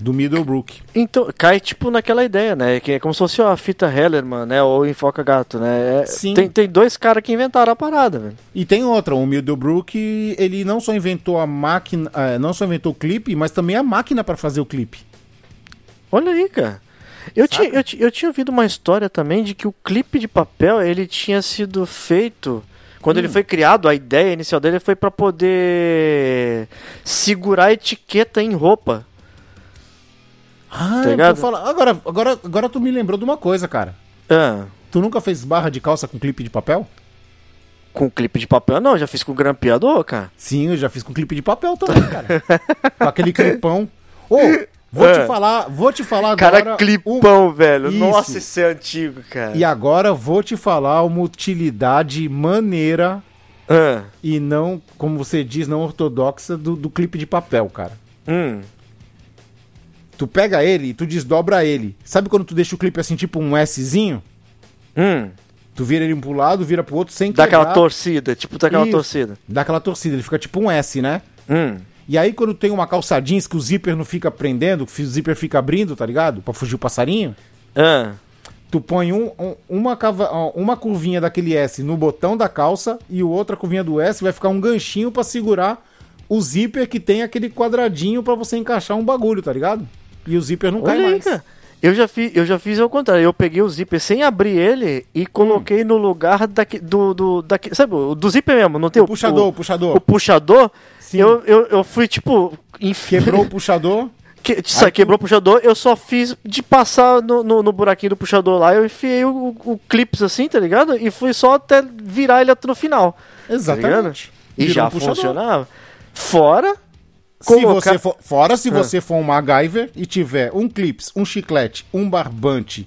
Do Middlebrook. Então, cai tipo naquela ideia, né? Que é como se fosse a fita Hellerman, né? Ou Enfoca Gato, né? É- Sim. Tem, tem dois caras que inventaram a parada, velho. E tem outra, o Middlebrook, ele não só inventou a máquina, eh, não só inventou o clipe, mas também a máquina para fazer o clipe. Olha aí, cara. Eu tinha, eu, eu tinha ouvido uma história também de que o clipe de papel ele tinha sido feito. Quando ele foi criado, a ideia inicial dele foi pra poder segurar a etiqueta em roupa. Ah, Tá tô falando- agora, agora, agora tu me lembrou de uma coisa, cara. Ah, Tu nunca fez barra de calça com clipe de papel? com clipe de papel, não, já fiz com grampeador, cara. Sim, eu já fiz com clipe de papel também, cara. com aquele clipão. Ô, vou Ah. te falar, vou te falar agora. Cara, um- clipão, velho. Isso. Nossa, esse é antigo, cara. E agora vou te falar uma utilidade maneira Ah, e não, como você diz, não ortodoxa do, do clipe de papel, cara. hum. Tu pega ele e tu desdobra ele. Sabe quando tu deixa o clipe assim, tipo um Szinho? Hum. Tu vira ele pro lado, vira pro outro sem Dá aquela quebrar. torcida, tipo daquela Isso. torcida. Dá aquela torcida, ele fica tipo um S, né? Hum. E aí quando tem uma calça jeans que o zíper não fica prendendo, que o zíper fica abrindo, tá ligado? Pra fugir o passarinho. Ah. Tu põe um, um- uma, cava- uma curvinha daquele S no botão da calça e o outra curvinha do S vai ficar um ganchinho pra segurar o zíper que tem aquele quadradinho pra você encaixar um bagulho, tá ligado? E o zíper não cai Olha aí, mais. cara. Eu já, fiz, eu já fiz ao contrário. Eu peguei o zíper sem abrir ele e coloquei no lugar daqui, do, do, daqui, sabe, o do zíper mesmo, não tem O puxador, o o, puxador. o puxador. Sim. Eu, eu, eu fui tipo. enfi- Quebrou o puxador. Que, isso aí, quebrou o puxador, eu só fiz de passar no, no, no buraquinho do puxador lá, eu enfiei o, o clips assim, tá ligado? E fui só até virar ele no final. Tá Exatamente. ligado? E Virou já um funcionava. Fora. Se colocar- você for, fora se Ah. você for um MacGyver e tiver um clips, um chiclete, um barbante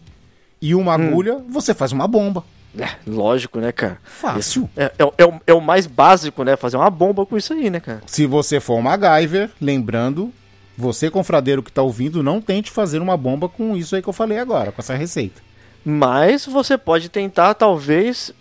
e uma Hum. agulha, você faz uma bomba. É, lógico, né, cara? Fácil. É, é, o- é, o, é o mais básico, né? Fazer uma bomba com isso aí, né, cara? Se você for um MacGyver, lembrando, você, confradeiro que tá ouvindo, não tente fazer uma bomba com isso aí que eu falei agora, com essa receita. Mas você pode tentar, talvez,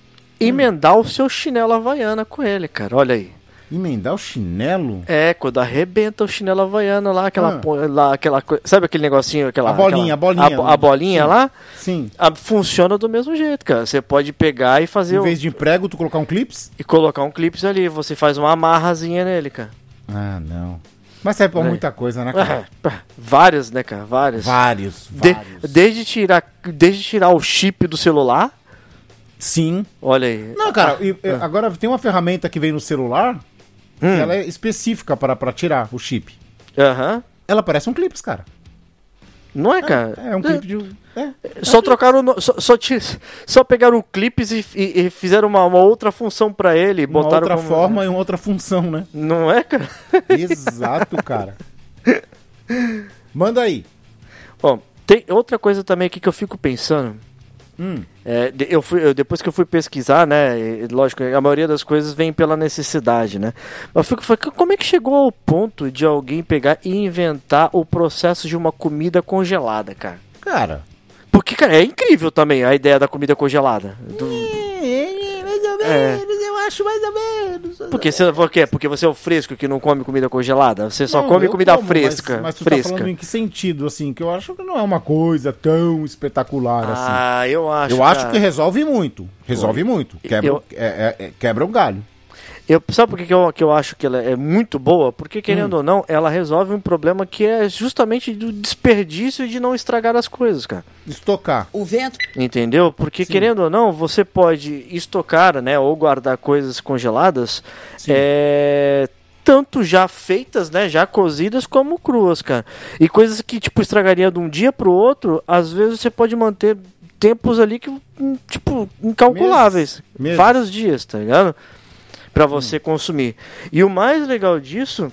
emendar o seu chinelo havaiana com ele, cara. Olha aí. Emendar o chinelo? É, quando arrebenta o chinelo havaiana lá, aquela, Ah. lá, aquela. Sabe aquele negocinho? Aquela, A bolinha, aquela- a bolinha. A, a bolinha Sim. lá? Sim. a- funciona do mesmo jeito, cara. Você pode pegar e fazer. Em o- vez de prego, tu colocar um clips? E colocar um clips ali. Você faz uma amarrazinha nele, cara. Ah, não. Mas serve pra É. muita coisa, né, cara? Várias, né, cara? Várias. Vários, De- vários. desde, tirar, desde tirar o chip do celular. Sim. Olha aí. Não, cara, e- e agora tem uma ferramenta que vem no celular Hum. ela é específica para pra tirar o chip. Aham. Ela parece um clips, cara. Não é, cara? É um clipe de. É. Só trocaram. o no- Só, só, ti- só pegaram o clipes e, e- e fizeram uma, uma outra função pra ele. Uma botaram outra como- forma e uma outra função, né? Não é, cara? Exato, cara. Manda aí. Bom, tem outra coisa também aqui que eu fico pensando. É, de- eu fui, eu- depois que eu fui pesquisar, né? e- lógico, a maioria das coisas vem pela necessidade, né? Mas eu fico, como é que chegou ao ponto de alguém pegar e inventar o processo de uma comida congelada, cara? Cara. Porque, cara, é incrível também a ideia da comida congelada. Do- Mais ou É. menos, acho mais ou menos. Porque você, por quê? Porque você é o fresco que não come comida congelada? Você só Não, come comida como, fresca. Mas, mas tu fresca. tá falando em que sentido, assim? Que eu acho que não é uma coisa tão espetacular assim. Ah, eu acho. eu acho cara. que resolve muito. Resolve muito. Quebra, Eu- é- é- é- quebra um galho. Eu, sabe por que, que, eu, que eu acho que ela é muito boa? Porque, Hum. querendo ou não, ela resolve um problema que é justamente do desperdício de não estragar as coisas, cara. Estocar. O vento Entendeu? Porque, Sim. querendo ou não, você pode estocar, né, ou guardar coisas congeladas, é, tanto já feitas, né, já cozidas, como cruas, cara. E coisas que, tipo, estragaria de um dia pro outro, às vezes você pode manter tempos ali que, hum, tipo, incalculáveis. Meses. Meses. Vários dias, tá ligado? Pra você consumir. E o mais legal disso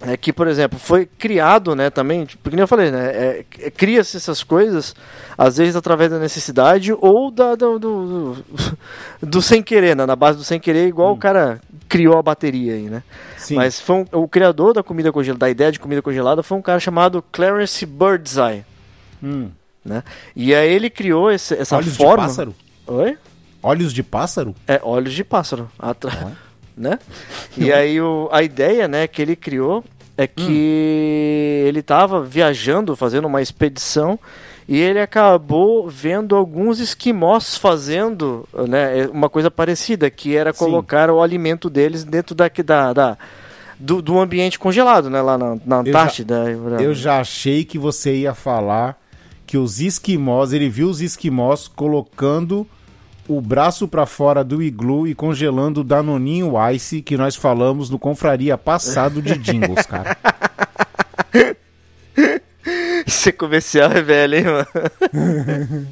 é que, por exemplo, foi criado, né, também, tipo, porque nem eu falei, né, é, é- cria-se essas coisas, às vezes através da necessidade ou da, do, do, do- do sem querer, né, na base do sem querer, igual o cara criou a bateria aí, né. Sim. Mas foi um- o criador da comida congelada, da ideia de comida congelada, foi um cara chamado Clarence Birdseye, Hum. né, e aí ele criou esse, essa Olhos forma... de pássaro? Oi? Olhos de pássaro? É, olhos de pássaro. Atra... né? E aí o, a ideia, né, que ele criou é que ele estava viajando, fazendo uma expedição e ele acabou vendo alguns esquimós fazendo, né, uma coisa parecida, que era Sim. colocar o alimento deles dentro da, da, da- do, do ambiente congelado, né, lá na, na já- Antártida. Eu já achei que você ia falar que os esquimós, ele viu os esquimós colocando o braço pra fora do iglu e congelando o Danoninho Ice que nós falamos no confraria passado de Jingles, cara. Esse comercial é velho, hein, mano?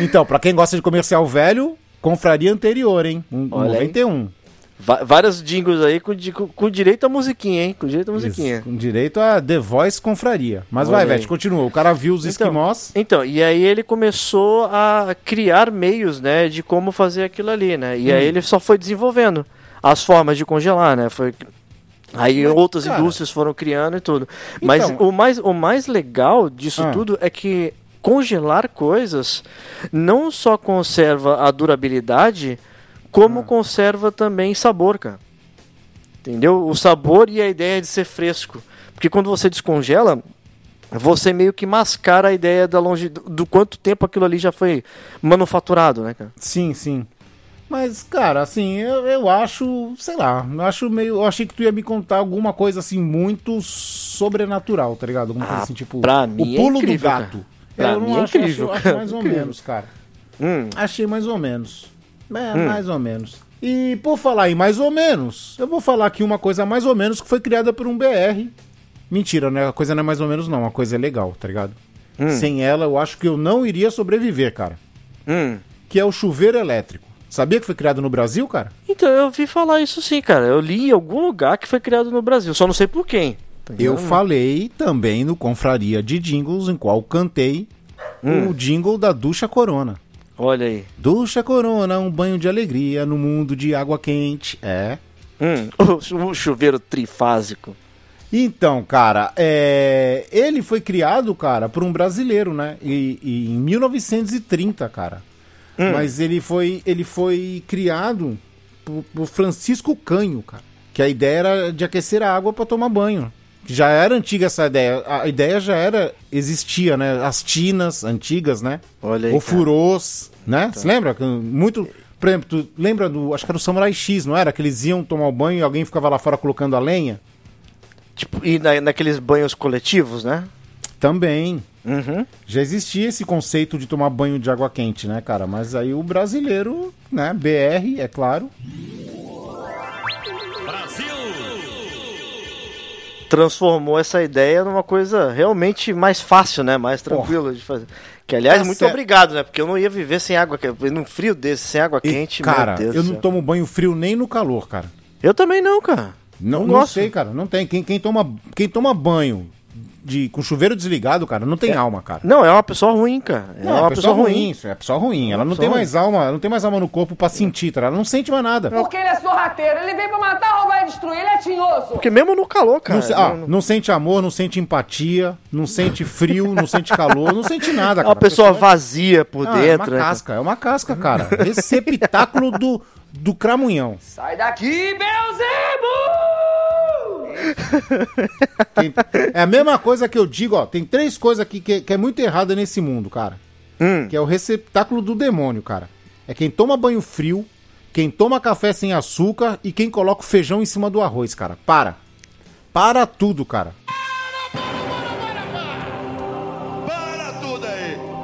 Então, pra quem gosta de comercial velho, confraria anterior, hein? Um, Olha aí. 91. Va- vários jingles aí com, com, com direito a musiquinha, hein? Com direito a musiquinha. Isso, com direito a The Voice confraria. Mas Olha vai, aí. Vete, continua. O cara viu os Então, esquimós. Então, e aí ele começou a criar meios, né, de como fazer aquilo ali, né? E aí Hum. ele só foi desenvolvendo as formas de congelar, né? Foi aí Mas, outras cara, indústrias foram criando e tudo. Mas Então- o mais o mais legal disso Ah. tudo é que congelar coisas não só conserva a durabilidade, como Ah. conserva também sabor, cara. Entendeu? O sabor e a ideia de ser fresco. Porque quando você descongela, você meio que mascara a ideia da longe do, quanto tempo aquilo ali já foi manufaturado, né, cara? Sim, sim. Mas, cara, assim, eu, eu acho, sei lá, eu acho meio. Eu achei que tu ia me contar alguma coisa assim muito sobrenatural, tá ligado? Alguma coisa Ah, assim, tipo. pra mim o é pulo incrível, do gato. cara. Pra eu mim não é acho, incrível, acho, acho mais ou incrível. menos, cara. Hum, Achei mais ou menos. É, Hum. mais ou menos. E por falar em mais ou menos, eu vou falar aqui uma coisa mais ou menos que foi criada por um BR. Mentira, né? A coisa não é mais ou menos, não. A coisa é legal, tá ligado? Hum. Sem ela, eu acho que eu não iria sobreviver, cara. hum. Que é o chuveiro elétrico. Sabia que foi criado no Brasil, cara? Então, eu ouvi falar isso sim, cara. Eu li em algum lugar que foi criado no Brasil, só não sei por quem. Tá Eu falei também no Confraria de Jingles, em qual cantei Hum. o jingle da Ducha Corona. Olha aí. Ducha Corona, um banho de alegria no mundo de água quente. É. Hum. O, chuveiro trifásico. Então, cara, é, ele foi criado, cara, por um brasileiro, né? E, e em 1930, cara. Mas ele foi, ele foi criado por, por Francisco Canho, cara. Que a ideia era de aquecer a água para tomar banho. Já era antiga essa ideia. A ideia já era, existia, né? As tinas antigas, né? Olha aí, O cara. furôs, né? Você lembra? Muito. Por exemplo, tu lembra do. Acho que era o Samurai X, não era? Que eles iam tomar o banho e alguém ficava lá fora colocando a lenha? Tipo, e na- naqueles banhos coletivos, né? Também. Uhum. Já existia esse conceito de tomar banho de água quente, né, cara? Mas aí o brasileiro, né, BR, é claro. Transformou essa ideia numa coisa realmente mais fácil, né? Mais tranquila de fazer. Que, aliás, Tá muito certo. obrigado, né? Porque eu não ia viver sem água quente. Num frio desse, sem água E, quente, cara, meu Deus eu não céu. tomo banho frio nem no calor, cara. Eu também não, cara. Não, Não não sei, cara. Não tem. Quem, quem, toma, quem toma banho de- com chuveiro desligado, cara, não tem alma, cara. Não, é uma pessoa ruim, cara. É Não, uma é pessoa ruim. isso, é pessoa ruim. Ela não pessoa tem mais alma, ela não tem mais alma no corpo pra sentir, tá? Ela não sente mais nada. Porque ele é sorrateiro, ele veio pra matar, roubar e destruir, ele é tinhoso. Porque mesmo no calor, cara. Não, se- ah, não- não sente amor, não sente empatia, não sente frio, não sente calor, não sente nada, é cara. uma pessoa A vazia por Ah, é dentro. uma né, casca, é uma casca, cara. Receptáculo do, do cramunhão. Sai daqui, Beuzebu! Quem- É a mesma coisa que eu digo, ó. Tem três coisas aqui que, que é muito errada nesse mundo, cara. Hum. Que é o receptáculo do demônio, cara. É quem toma banho frio, quem toma café sem açúcar e quem coloca o feijão em cima do arroz, cara. Para. Para tudo, cara.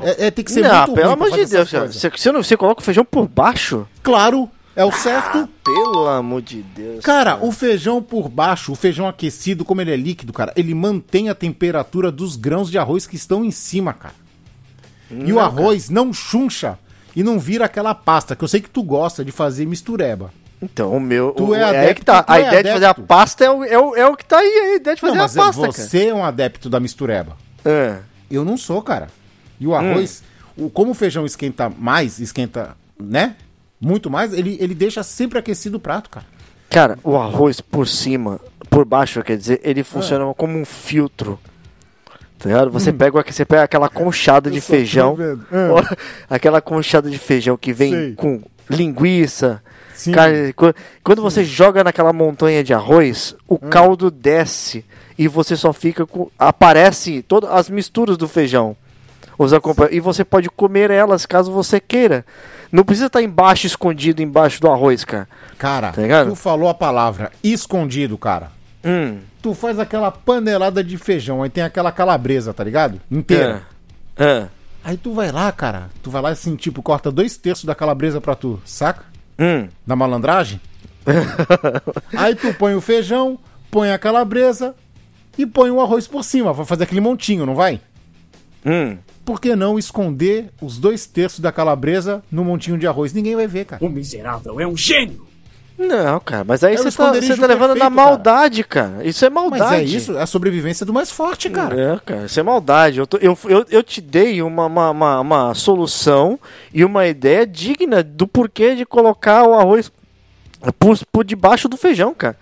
É, é, tem que ser não, muito pelo ruim pra amor de fazer Deus, essas cara. coisas. Você, você, não, você coloca o feijão por baixo? Claro, é o certo. Pelo amor de Deus. Cara, o feijão por baixo, o feijão aquecido, como ele é líquido, cara, ele mantém a temperatura dos grãos de arroz que estão em cima, cara. e o arroz não chuncha e não vira aquela pasta, que eu sei que tu gosta de fazer mistureba. Então, o meu. Tu o, é é adepto, que tá. A é ideia de fazer a adepto. pasta é o, é, o, é o que tá aí. A ideia de fazer não, a mas pasta, cara. você é um adepto da mistureba. É. Eu não sou, cara. E o arroz, Hum. o, como o feijão esquenta mais, esquenta, né? Muito mais, ele, ele deixa sempre aquecido o prato, cara. Cara, o arroz por cima, por baixo, quer dizer, ele É. funciona como um filtro. Tá ligado? Você, pega, o- você pega aquela conchada de feijão. vendo. Aquela conchada de feijão que vem Sei. com linguiça. Sim. carne- qu- quando você joga naquela montanha de arroz, o Hum. caldo desce e você só fica com. Aparece todas as misturas do feijão. Os e você pode comer elas caso você queira. Não precisa estar embaixo, escondido embaixo do arroz, cara. Cara, Tá tu falou a palavra escondido, cara. Hum. Tu faz aquela panelada de feijão, aí tem aquela calabresa, tá ligado? Inteira. É. É. Aí tu vai lá, cara, tu vai lá assim, tipo, corta dois terços da calabresa pra tu, saca? Hum. Da malandragem. aí tu põe o feijão, põe a calabresa e põe o arroz por cima, vai fazer aquele montinho, não vai? Hum. Por que não esconder os dois terços da calabresa no montinho de arroz? Ninguém vai ver, cara. O miserável é um gênio! Não, cara, mas aí É o você tá, você tá levando na perfeito, cara. maldade, cara. Isso é maldade. Mas é isso, é a sobrevivência do mais forte, cara. É, cara, isso é maldade. Eu, tô- eu, eu, eu te dei uma, uma, uma, uma solução e uma ideia digna do porquê de colocar o arroz por, por debaixo do feijão, cara.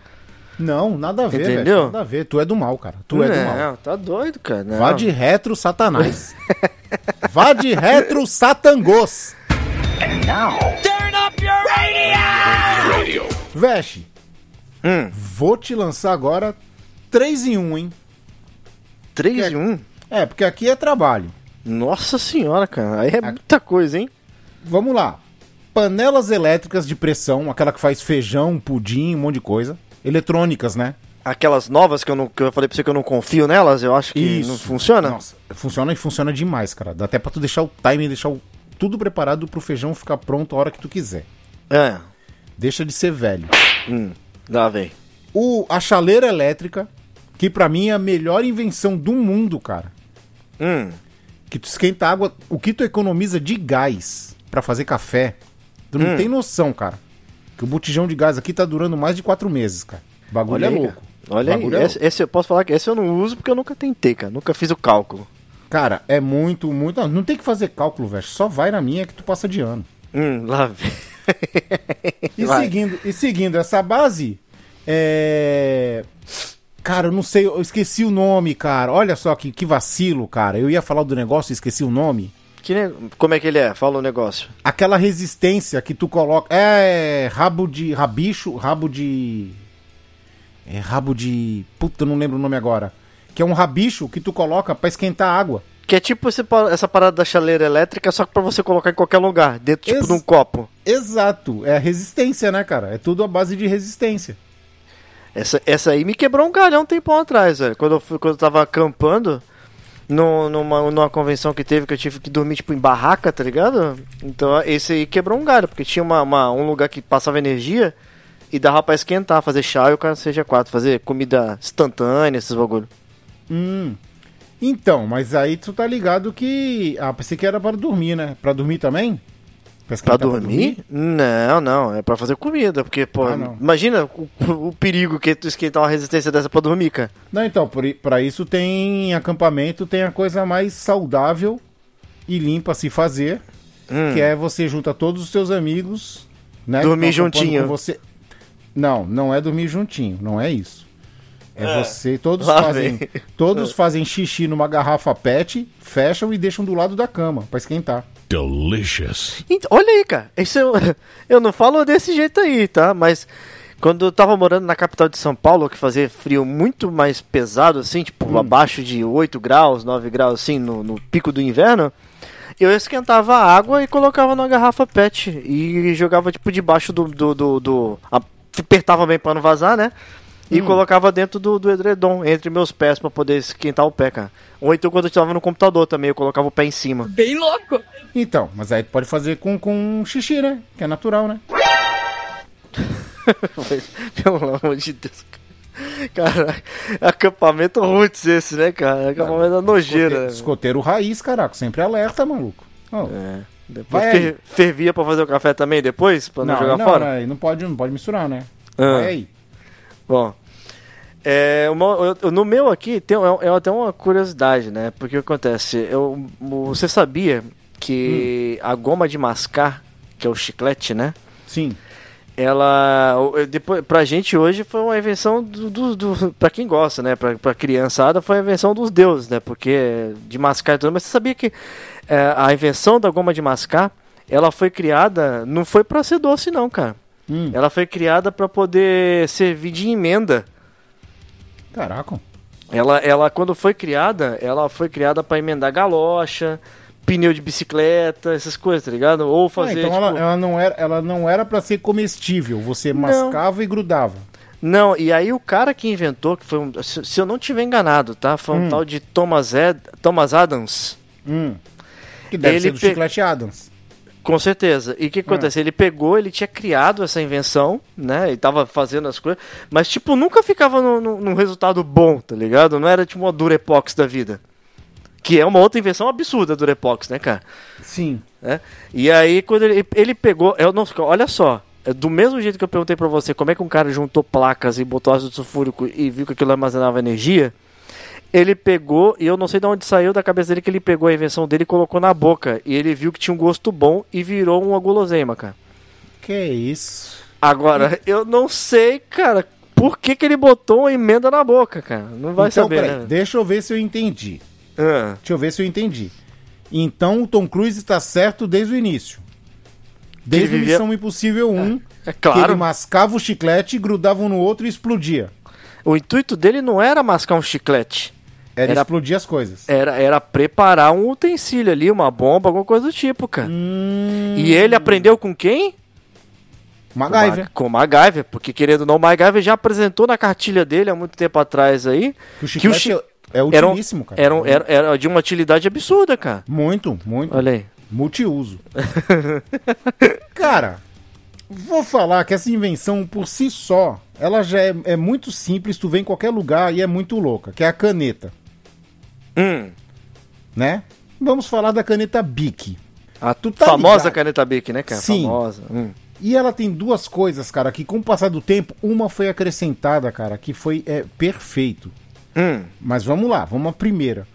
Não, nada a ver, Entendeu? velho. Nada a ver. Tu é do mal, cara. Tu é do mal. Não, tá doido, cara. Não. Vá de retro, Satanás. Vá de retro, Satangos. Veste, Hum, vou te lançar agora 3 em 1, hein? 3 em 1? É, porque aqui é trabalho. Nossa senhora, cara. Aí é muita coisa, hein? Vamos lá. Panelas elétricas de pressão, aquela que faz feijão, pudim, um monte de coisa. Eletrônicas, né? Aquelas novas que eu, não, que eu falei pra você que eu não confio nelas, eu acho que não funciona. Nossa, funciona e funciona demais, cara. Dá até pra tu deixar o timing, deixar o- tudo preparado pro feijão ficar pronto a hora que tu quiser. É. Deixa de ser velho. Hum, dá, véi. O, a chaleira elétrica, que pra mim é a melhor invenção do mundo, cara. Hum. Que tu esquenta água, o que tu economiza de gás pra fazer café, tu não Hum. tem noção, cara. Que o botijão de gás aqui tá durando mais de quatro meses, cara. O bagulho Olha é aí, louco. cara. Olha aí, é esse, esse eu posso falar que esse eu não uso porque eu nunca tentei, cara. Nunca fiz o cálculo. Cara, é muito, muito. Não tem que fazer cálculo, velho. Só vai na minha que tu passa de ano. Hum, lá vem. E Vai. seguindo, e seguindo essa base, é. Cara, eu não sei, eu esqueci o nome, cara. Olha só que, que vacilo, cara. Eu ia falar do negócio e esqueci o nome. Que ne- Como é que ele é? Fala o negócio. Aquela resistência que tu coloca. É rabo de. Rabicho, rabo de. É rabo de. Puta, eu não lembro o nome agora. Que é um rabicho que tu coloca pra esquentar água. Que é tipo esse essa parada da chaleira elétrica, só que pra você colocar em qualquer lugar, dentro tipo Ex- de um copo. Exato. É a resistência, né, cara? É tudo a base de resistência. Essa, essa aí me quebrou um galhão um tempão atrás, velho. Quando eu, fui, quando eu tava acampando, no, numa, numa convenção que teve, que eu tive que dormir, tipo, em barraca, tá ligado? Então, esse aí quebrou um galho, porque tinha uma, uma- um lugar que passava energia e dava pra esquentar, fazer chá e o cara seja quatro, fazer comida instantânea, esses bagulho. Hum. Então, mas aí tu tá ligado que. Ah, pensei que era para dormir, né? Pra dormir também? Pra, Pra esquentar dormir? Não, não, é pra fazer comida, porque, pô, Ah, imagina o, o perigo que é tu esquentar uma resistência dessa pra dormir, cara. Não, então, por, i- pra isso tem acampamento, tem a coisa mais saudável e limpa a se fazer, Hum. que é você junta todos os seus amigos, né? Dormir juntinho. Você... Não, não é dormir juntinho, não é isso. É, você, todos Lá fazem, vem. todos fazem xixi numa garrafa PET, fecham e deixam do lado da cama pra esquentar. Delicious. Olha aí, cara, isso eu, eu não falo desse jeito aí, tá? Mas quando eu tava morando na capital de São Paulo, que fazia frio muito mais pesado, assim, tipo, abaixo de 8 graus, 9 graus, assim, no, no pico do inverno, eu esquentava a água e colocava numa garrafa PET e jogava, tipo, debaixo do. do, do, do- apertava bem pra não vazar, né? E colocava dentro do, do edredom, entre meus pés, pra poder esquentar o pé, cara. Ou então quando eu tava no computador também, eu colocava o pé em cima. Bem louco. Então, mas aí tu pode fazer com, com xixi, né? Que é natural, né? Pelo amor de Deus. Cara, acampamento roots esse, né, cara? Acampamento da nojeira. Escoteiro, escoteiro raiz, caraca, sempre alerta, maluco. Ó, É. Depois Vai fer- fervia pra fazer o café também depois? Pra não, jogar não, fora? Não, não pode, não pode misturar, né? Ah. Vai aí. Bom. É, uma- eu- no meu aqui tem é, é até uma curiosidade, né? Porque o que acontece? Eu, você sabia que Hum. a goma de mascar, que é o chiclete, né? Sim. ela depois pra gente hoje foi uma invenção do, do, do para quem gosta né pra, pra criançada foi a invenção dos deuses né porque de mascar e tudo mas você sabia que é, a invenção da goma de mascar ela foi criada não foi pra ser doce não cara Hum, ela foi criada pra poder servir de emenda Caraca. ela ela quando foi criada ela foi criada pra emendar galocha pneu de bicicleta essas coisas tá ligado ou Ah, fazer então tipo, ela, ela não era, ela não era para ser comestível. Você mascava e grudava. Não, e aí o cara que inventou, que foi um, se, se eu não tiver enganado, tá? Foi um Hum. tal de Thomas, Ed, Thomas Adams, Hum. Que deve Ele ser do pe- chiclete Adams. Com certeza. E o que acontece? Ele pegou, ele tinha criado essa invenção, né? Ele tava fazendo as coisas, mas tipo, nunca ficava no- no- num resultado bom, tá ligado? Não era tipo uma Durepox da vida. Que é uma outra invenção absurda, a Durepox, né, cara? Sim. né? E aí, quando ele, ele pegou. Eu não, olha só. é Do mesmo jeito que eu perguntei pra você como é que um cara juntou placas e botou ácido sulfúrico e viu que aquilo armazenava energia, ele pegou, e eu não sei de onde saiu da cabeça dele que ele pegou a invenção dele e colocou na boca. E ele viu que tinha um gosto bom e virou uma guloseima, cara. Que isso. Agora, eu não sei, cara, por que, que ele botou uma emenda na boca, cara. Não vai então, saber, peraí, né? deixa eu ver se eu entendi. Ah, Deixa eu ver se eu entendi. Então o Tom Cruise está certo desde o início. Desde vivia- Missão Impossível 1, é que claro. ele mascava o chiclete, grudava um no outro e explodia. O intuito dele não era mascar um chiclete. Era, Era- explodir as coisas. Era, era preparar um utensílio ali, uma bomba, alguma coisa do tipo, cara. Hum, E ele aprendeu com quem? MacGyver. Com o MacGyver, porque querendo ou não, o MacGyver já apresentou na cartilha dele há muito tempo atrás aí. Que o que o chiclete chi- é era utilíssimo, cara. Era, era, era de uma utilidade absurda, cara. Muito, muito. Olha aí. Multiuso. Cara, vou falar que essa invenção por si só, ela já é, é muito simples, tu vê em qualquer lugar e é muito louca, que é a caneta, Hum. né? Vamos falar da caneta Bic. A tá famosa ligado? caneta Bic, né, cara? Sim. Famosa. Hum. E ela tem duas coisas, cara, que com o passar do tempo, uma foi acrescentada, cara, que foi é, perfeito. Hum. Mas vamos lá, vamos à primeira.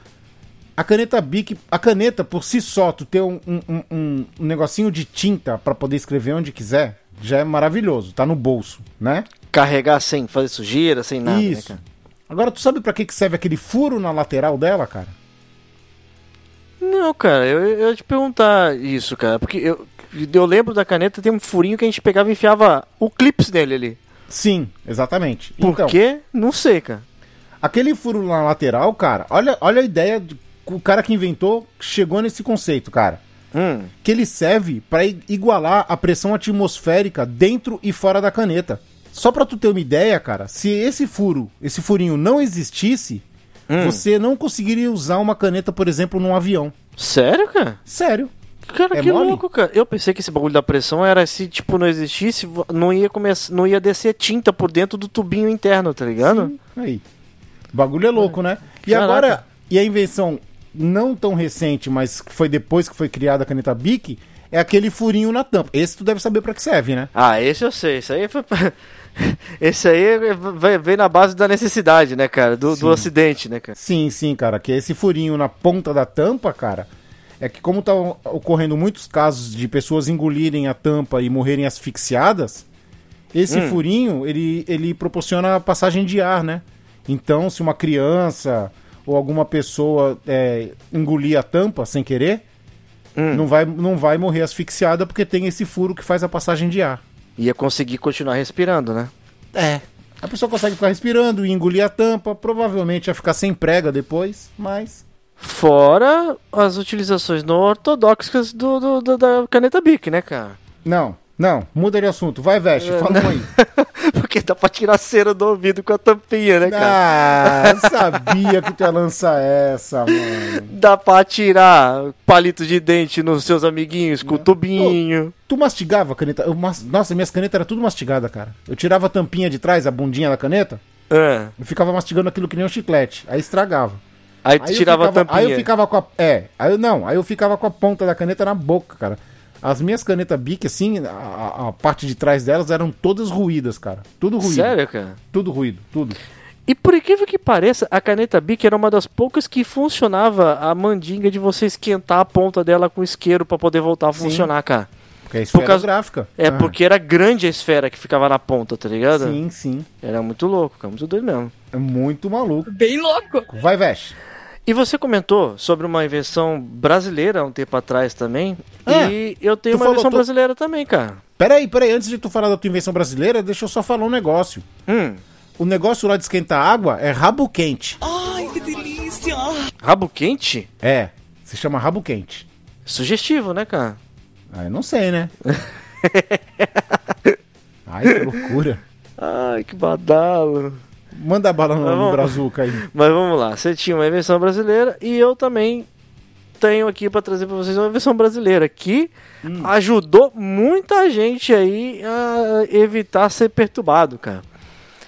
A caneta Bic, a caneta por si só, tu ter um, um, um- um- negocinho de tinta pra poder escrever onde quiser, já é maravilhoso, tá no bolso, né? Carregar sem fazer sujeira, sem nada, né, Isso. cara? Agora, tu sabe pra que, que serve aquele furo na lateral dela, cara? Não, cara, eu, eu ia te perguntar isso, cara. Porque eu, eu lembro da caneta, tem um furinho que a gente pegava e enfiava o clips nele ali. Sim, exatamente. Por então, quê? Não sei, cara. aquele furo na lateral, cara, olha, olha a ideia, de, o cara que inventou chegou nesse conceito, cara. Hum. que ele serve para igualar a pressão atmosférica dentro e fora da caneta. Só para tu ter uma ideia, cara, se esse furo, esse furinho não existisse, Hum. você não conseguiria usar uma caneta, por exemplo, num avião. Sério, cara? Sério. Cara, É que mole? louco, cara. Eu pensei que esse bagulho da pressão era se, tipo, não existisse, não ia começar, não ia descer tinta por dentro do tubinho interno, tá ligado? Sim, Aí. O bagulho é louco, né? E Caraca. agora, e a invenção não tão recente, mas que foi depois que foi criada a caneta Bic, é aquele furinho na tampa. Esse tu deve saber pra que serve, né? Ah, esse eu sei. Esse aí foi. Esse aí vai- vem na base da necessidade, né, cara? Do, do acidente, né, cara? Sim, sim, cara. Que esse furinho na ponta da tampa, cara, é que como tá ocorrendo muitos casos de pessoas engolirem a tampa e morrerem asfixiadas, esse Hum. furinho, ele, ele proporciona a passagem de ar, né? Então, se uma criança ou alguma pessoa é, engolir a tampa sem querer, Hum. não, vai, não vai morrer asfixiada porque tem esse furo que faz a passagem de ar. Ia conseguir continuar respirando, né? É. A pessoa consegue ficar respirando e engolir a tampa, provavelmente ia ficar sem prega depois, mas... Fora as utilizações não ortodoxas do, do- do- da caneta Bic, né, cara? Não, não, muda de assunto. Vai, veste, É, fala não. aí. Porque dá pra tirar cera do ouvido com a tampinha, né, cara? Ah, sabia que tu ia lançar essa, mano. Dá pra tirar palito de dente nos seus amiguinhos com o tubinho. Tu mastigava a caneta? Eu mas- Nossa, minhas canetas eram tudo mastigada, cara. Eu tirava a tampinha de trás, a bundinha da caneta, Ah, e ficava mastigando aquilo que nem um chiclete. Aí estragava. Aí tu Aí eu tirava ficava- a tampinha. Aí eu ficava com a. É, aí eu não, aí eu ficava com a ponta da caneta na boca, cara. As minhas canetas Bic, assim, a, a- parte de trás delas eram todas ruídas, cara. Tudo ruído. Sério, cara? Tudo ruído, tudo. E por incrível que pareça, a caneta Bic era uma das poucas que funcionava a mandinga de você esquentar a ponta dela com isqueiro pra poder voltar a Sim. funcionar, cara. Porque é esfera causa- gráfica. É Ah, porque era grande a esfera que ficava na ponta, tá ligado? Sim, sim. Era muito louco, cara, muito doido mesmo. É muito maluco. Bem louco. Vai, veste. E você comentou sobre uma invenção brasileira há um tempo atrás também. É, e eu tenho tu uma falou, invenção tu- brasileira também, cara. Peraí, peraí, antes de tu falar da tua invenção brasileira, deixa eu só falar um negócio. Hum, O negócio lá de esquentar água é rabo quente. Ai, que delícia. rabo quente? É, se chama rabo quente. Sugestivo, né, cara? Ah, eu não sei, né? Ai, que loucura. Ai, que badalo. Manda bala no, Mas no vamos- brazuca aí. Mas vamos lá, você tinha uma invenção brasileira e eu também tenho aqui pra trazer pra vocês uma invenção brasileira que Hum. ajudou muita gente aí a evitar ser perturbado, cara.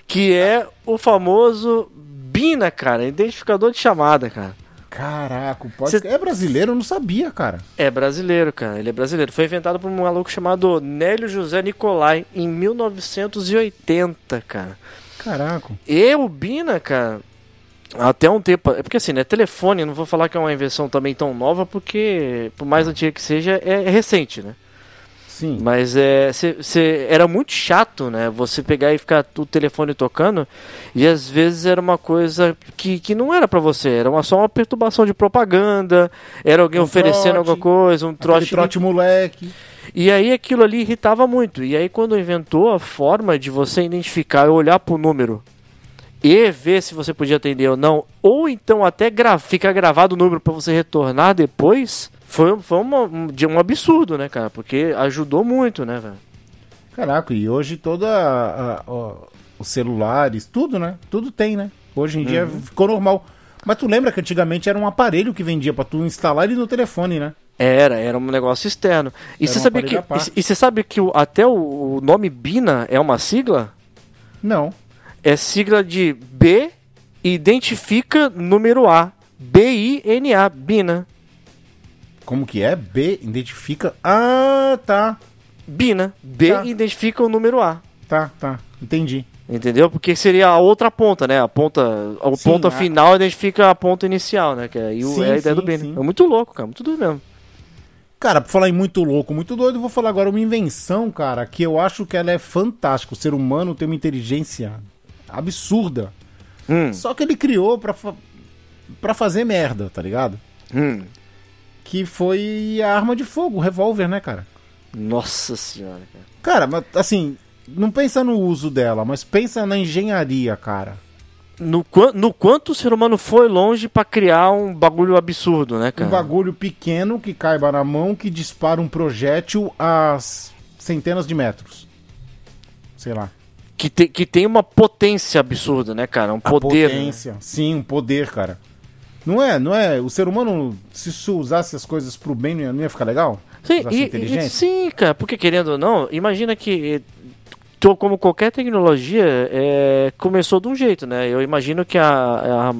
Que é o famoso BINA, cara, identificador de chamada, cara. Caraca, pode... Cê- é brasileiro? Eu não sabia, cara. É brasileiro, cara. Ele é brasileiro. Foi inventado por um maluco chamado Nélio José Nicolai em 1980, cara. Caraca. E o Bina, cara, até um tempo. É porque assim, né? Telefone, não vou falar que é uma invenção também tão nova, porque, por mais antiga que seja, é, é recente, né? Sim. Mas é, cê, cê- era muito chato, né? Você pegar e ficar o telefone tocando, e às vezes era uma coisa que, que não era pra você, era uma, só uma perturbação de propaganda, era alguém Um oferecendo trote, alguma coisa, um trote. trote moleque. E aí aquilo ali irritava muito. E aí quando inventou a forma de você identificar, olhar pro número e ver se você podia atender ou não, ou então até gra ficar gravado o número para você retornar depois, foi, foi uma- um, um absurdo, né, cara? Porque ajudou muito, né, velho? Caraca, e hoje toda a- a- ó, os celulares, tudo, né? Tudo tem, né? Hoje em dia Uhum. ficou normal. Mas tu lembra que antigamente era um aparelho que vendia pra tu instalar ele no telefone, né? Era, era um negócio externo. E Era você sabia que e, e você sabe que o- até o, o nome Bina é uma sigla? Não. É sigla de B identifica número A. B-I-N-A, Bina. Como que é? B identifica. Ah, tá. Bina. B Tá. identifica o número A. Tá, tá. Entendi. Entendeu? Porque seria a outra ponta, né? A ponta, a Sim, ponta a- final identifica a ponta inicial, né? Que é, aí o- Sim, é a ideia sim, do Bina. sim. É muito louco, cara. Muito doido mesmo. Cara, pra falar em muito louco, muito doido, eu vou falar agora uma invenção, cara, que eu acho que ela é fantástica. O ser humano tem uma inteligência absurda. Hum, Só que ele criou pra, fa pra fazer merda, tá ligado? hum. Que foi a arma de fogo, o revólver, né, cara? Nossa senhora, cara. Cara, mas assim, não pensa no uso dela, mas pensa na engenharia, cara. No, no quanto o ser humano foi longe pra criar um bagulho absurdo, né, cara? Um bagulho pequeno que caiba na mão que dispara um projétil a centenas de metros. Sei lá. Que, te- que tem uma potência absurda, né, cara? Um A poder. né? potência. Sim, um poder, cara. Não é, não é. O ser humano, se isso usasse as coisas pro bem, não ia, não ia ficar legal? Sim, e- e- sim, cara, porque querendo ou não, imagina que como qualquer tecnologia é, começou de um jeito, né? Eu imagino que a,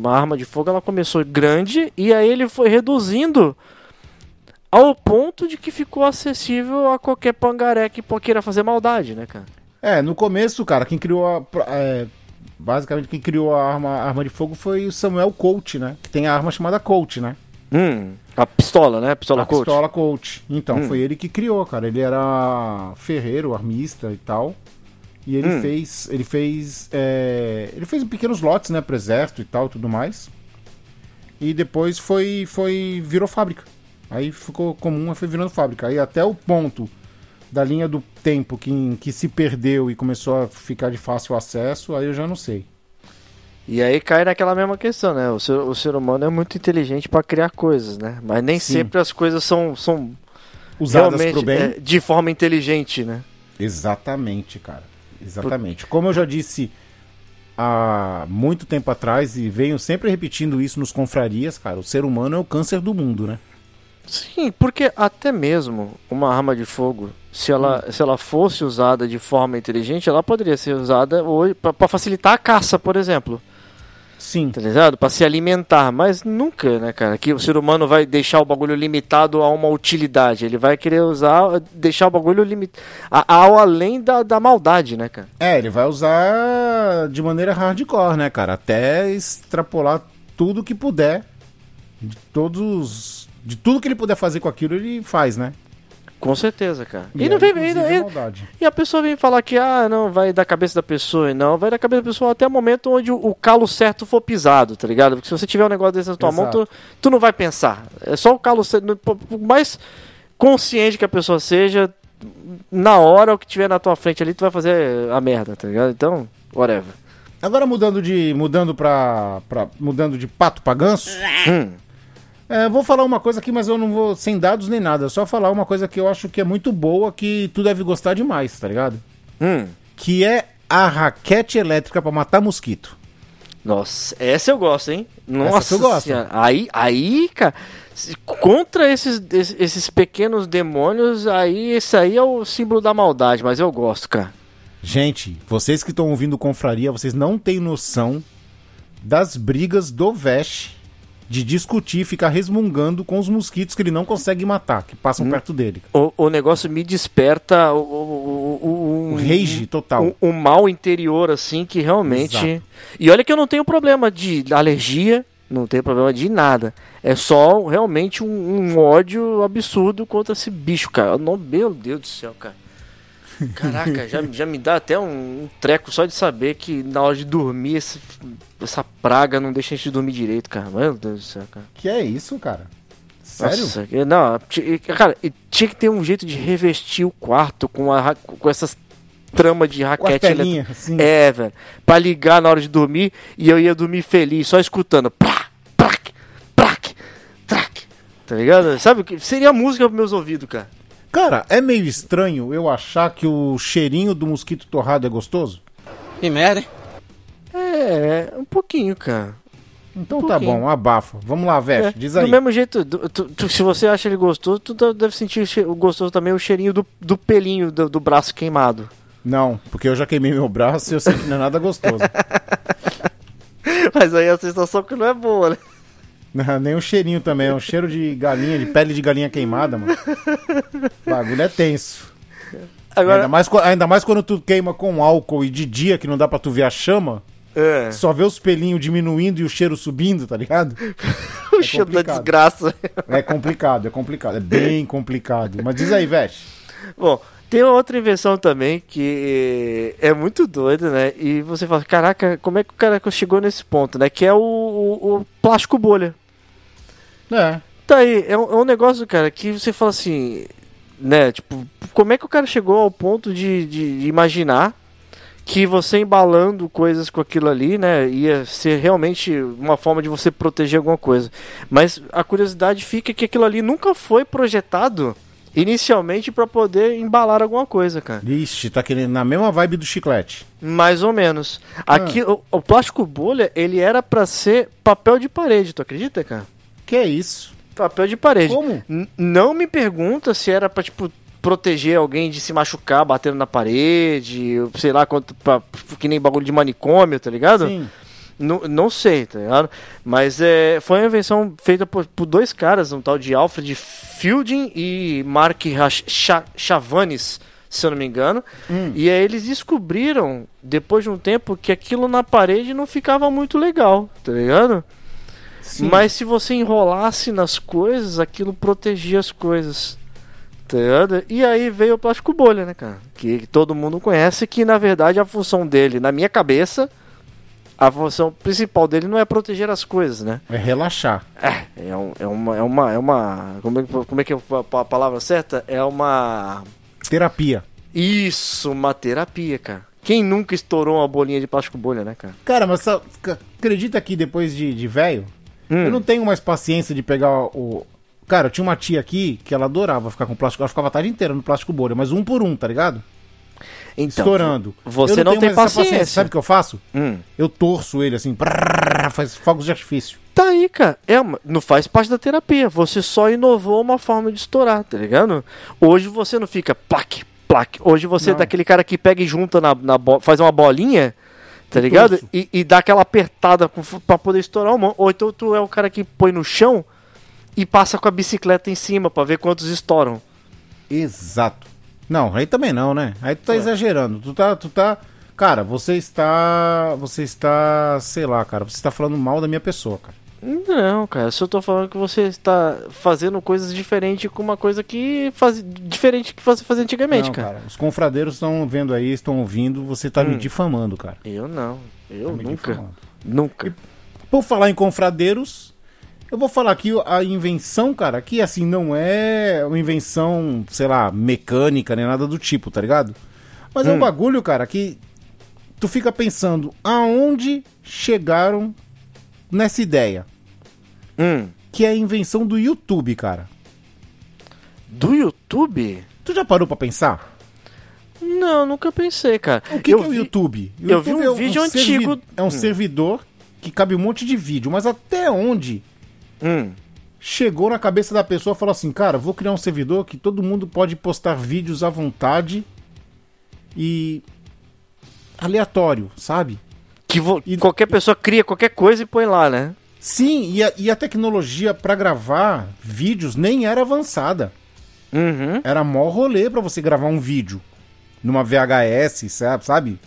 a arma de fogo ela começou grande e aí ele foi reduzindo ao ponto de que ficou acessível a qualquer pangaré que queira fazer maldade, né, cara? É, no começo, cara, quem criou a. é, basicamente, quem criou a arma, a arma de fogo foi o Samuel Colt, né? Que tem a arma chamada Colt, né? Hum, a pistola, né? A pistola a Colt. pistola Colt. Então, Hum. foi ele que criou, cara. Ele era ferreiro, armista e tal. E ele Hum. fez. Ele fez. é, ele fez pequenos lotes, né? Pro exército e tal, tudo mais. E depois foi. foi. virou fábrica. Aí ficou comum, foi virando fábrica. Aí até o ponto da linha do tempo que, em que se perdeu e começou a ficar de fácil acesso, aí eu já não sei. E aí cai naquela mesma questão, né? O ser, o ser humano é muito inteligente pra criar coisas, né? Mas nem Sim. sempre as coisas são, são Usadas pro bem. é, de forma inteligente, né? Exatamente, cara. Exatamente. Como eu já disse há muito tempo atrás e venho sempre repetindo isso nos confrarias, cara, o ser humano é o câncer do mundo, né? Sim, porque até mesmo uma arma de fogo, se ela, se ela fosse usada de forma inteligente, ela poderia ser usada para facilitar a caça, por exemplo. Sim. Tá ligado? Pra se alimentar, mas nunca, né, cara? Que o ser humano vai deixar o bagulho limitado a uma utilidade. Ele vai querer usar, deixar o bagulho limitado ao além da, da maldade, né, cara? É, ele vai usar de maneira hardcore, né, cara? Até extrapolar tudo que puder. De todos. De tudo que ele puder fazer com aquilo, ele faz, né? Com certeza, cara. E, é, não vem, e- a e- e a pessoa vem falar que, ah, não, vai da cabeça da pessoa. e Não, vai da cabeça da pessoa até o momento onde o, o calo certo for pisado, tá ligado? Porque se você tiver um negócio desse na tua mão, Exato. tu, tu não vai pensar. É só o calo certo. Por mais consciente que a pessoa seja, na hora o que tiver na tua frente ali, tu vai fazer a merda, tá ligado? Então, whatever. Agora mudando de. mudando pra. pra mudando de pato pra ganso. Hum. É, vou falar uma coisa aqui, mas eu não vou sem dados nem nada. Só falar uma coisa que eu acho que é muito boa, que tu deve gostar demais, tá ligado? Hum. Que é a raquete elétrica pra matar mosquito. Nossa, essa eu gosto, hein? Nossa, tu gosta? Senhora. Aí, aí, cara, contra esses, esses, esses pequenos demônios, aí esse aí é o símbolo da maldade, mas eu gosto, cara. Gente, vocês que estão ouvindo Confraria, vocês não têm noção das brigas do Vesh de discutir, ficar resmungando com os mosquitos que ele não consegue matar, que passam perto dele. O, o negócio me desperta o, o, o, O rage total. um mal interior, assim, que realmente. Exato. E olha que eu não tenho problema de alergia, não tenho problema de nada. É só realmente um, um ódio absurdo contra esse bicho, cara. Não, meu Deus do céu, cara. Caraca, já, já me dá até um, um treco só de saber que na hora de dormir esse- essa praga não deixa a gente dormir direito, cara. Meu Deus do céu, cara. Que é isso, cara? Sério? Nossa, que- não, cara, tinha que ter um jeito de revestir o quarto com, a, com essas tramas de raquete elétrica. assim. É, velho. Pra ligar na hora de dormir e eu ia dormir feliz, só escutando. Plá, plac, plac, trac. Tá ligado? Sabe o que? Seria música pros meus ouvidos, cara. Cara, é meio estranho eu achar que o cheirinho do mosquito torrado é gostoso? Que merda, hein? É, um pouquinho, cara. Então Um tá bom, abafa. Vamos lá, Vesh, É, diz Do aí. mesmo jeito, do- tu- tu- se você acha ele gostoso, tu deve sentir gostoso também o cheirinho do, do pelinho do, do braço queimado. Não, porque eu já queimei meu braço e eu sei que não é nada gostoso. Mas aí a sensação que não é boa, né? Não, Nem o cheirinho também, é um cheiro de galinha, de pele de galinha queimada, mano. O bagulho é tenso. Agora, Ainda, mais, ainda mais quando tu queima com álcool e de dia que não dá pra tu ver a chama, é, só vê os pelinhos diminuindo e o cheiro subindo, tá ligado? o cheiro da desgraça. É complicado, é complicado, é bem complicado. Mas diz aí, Vesh. Bom, tem outra invenção também que é muito doida, né? E você fala, caraca, como é que o cara chegou nesse ponto, né? Que é o, o- o plástico bolha. É. Tá aí, é um, é um negócio, cara, que você fala assim, né? Tipo, como é que o cara chegou ao ponto de, de- de imaginar que você embalando coisas com aquilo ali, né, ia ser realmente uma forma de você proteger alguma coisa. Mas a curiosidade fica que aquilo ali nunca foi projetado inicialmente para poder embalar alguma coisa, cara. Ixi, tá querendo na mesma vibe do chiclete. Mais ou menos. Aqui, o, o plástico bolha, ele era para ser papel de parede, tu acredita, cara? Que é isso? Papel de parede. Como? N- não me pergunta se era pra, tipo, proteger alguém de se machucar batendo na parede, sei lá, quanto pra, que nem bagulho de manicômio, tá ligado? Sim. Não, não sei, tá ligado? Mas é, foi uma invenção feita por, por dois caras, um tal de Alfred Fielding e Mark Rach- Cha- Chavanis, se eu não me engano. E aí eles descobriram, depois de um tempo, que aquilo na parede não ficava muito legal, tá ligado? Mas se você enrolasse nas coisas, aquilo protegia as coisas. Tá ligado? E aí veio o plástico bolha, né, cara? Que todo mundo conhece, que na verdade a função dele, na minha cabeça, a função principal dele não é proteger as coisas, né? É relaxar. É, é, um- é uma. É uma, é uma como, é, que- como é que é a, a palavra certa? É uma. Terapia. Isso, uma terapia, cara. Quem nunca estourou uma bolinha de plástico bolha, né, cara? Cara, mas acredita que depois de, de velho, eu não tenho mais paciência de pegar o. Cara, eu tinha uma tia aqui que ela adorava ficar com plástico. Ela ficava a tarde inteira no plástico bolha, mas um por um, tá ligado? Então, Estourando. você Eu não tenho tem essa paciência. Sabe o que eu faço? Hum. Eu torço ele assim, prrr, faz fogos de artifício. Tá aí, cara. É uma- não faz parte da terapia. Você só inovou uma forma de estourar, tá ligado? Hoje você não fica plaque, plaque. Hoje você é Não. daquele cara que pega e junta na, na bo- faz uma bolinha, tá ligado? E, e dá aquela apertada com- pra poder estourar o mão. Ou então tu é o cara que põe no chão e passa com a bicicleta em cima pra ver quantos estouram. Exato. Não, aí também não, né? Aí tu tá É. exagerando. Tu tá, tu tá. Cara, você está. Você está. Sei lá, cara. Você está falando mal da minha pessoa, cara. Não, cara, só tô falando que você está fazendo coisas diferentes com uma coisa que faz diferente que você fazia antigamente, não, cara. Os confradeiros estão vendo aí, estão ouvindo. Você tá me Hum. difamando, cara. Eu não. Eu Tá me nunca. difamando. Nunca. Por falar em confradeiros, eu vou falar aqui a invenção, cara, que assim não é uma invenção, sei lá, mecânica nem nada do tipo, tá ligado? Mas é um bagulho, cara, que tu fica pensando aonde chegaram nessa ideia, Hum. que é a invenção do YouTube, cara. Do YouTube? Tu já parou pra pensar? Não, nunca pensei, cara. O que, eu que é o YouTube? O eu vi um é vídeo servi- antigo- É um Hum. servidor que cabe um monte de vídeo, mas até onde Hum. chegou na cabeça da pessoa e falou assim, cara, vou criar um servidor que todo mundo pode postar vídeos à vontade e aleatório, sabe? Que vo- E- qualquer pessoa cria qualquer coisa e põe lá, né? Sim, e a, e a tecnologia pra gravar vídeos nem era avançada. Uhum. Era mó rolê pra você gravar um vídeo numa VHS, sabe?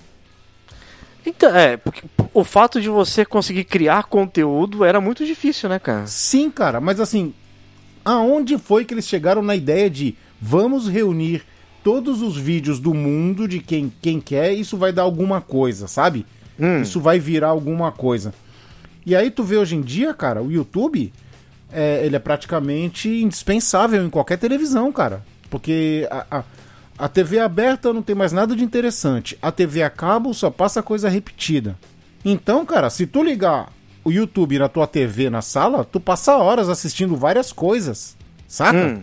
Então, é, porque o fato de você conseguir criar conteúdo era muito difícil, né, cara? Sim, cara, mas assim, aonde foi que eles chegaram na ideia de vamos reunir todos os vídeos do mundo de quem, quem quer, isso vai dar alguma coisa, sabe? Hum. Isso vai virar alguma coisa. E aí tu vê hoje em dia, cara, o YouTube, é, ele é praticamente indispensável em qualquer televisão, cara. Porque a, a, a TV aberta não tem mais nada de interessante. A TV a cabo só passa coisa repetida. Então, cara, se tu ligar o YouTube na tua TV na sala, tu passa horas assistindo várias coisas, saca? Hum.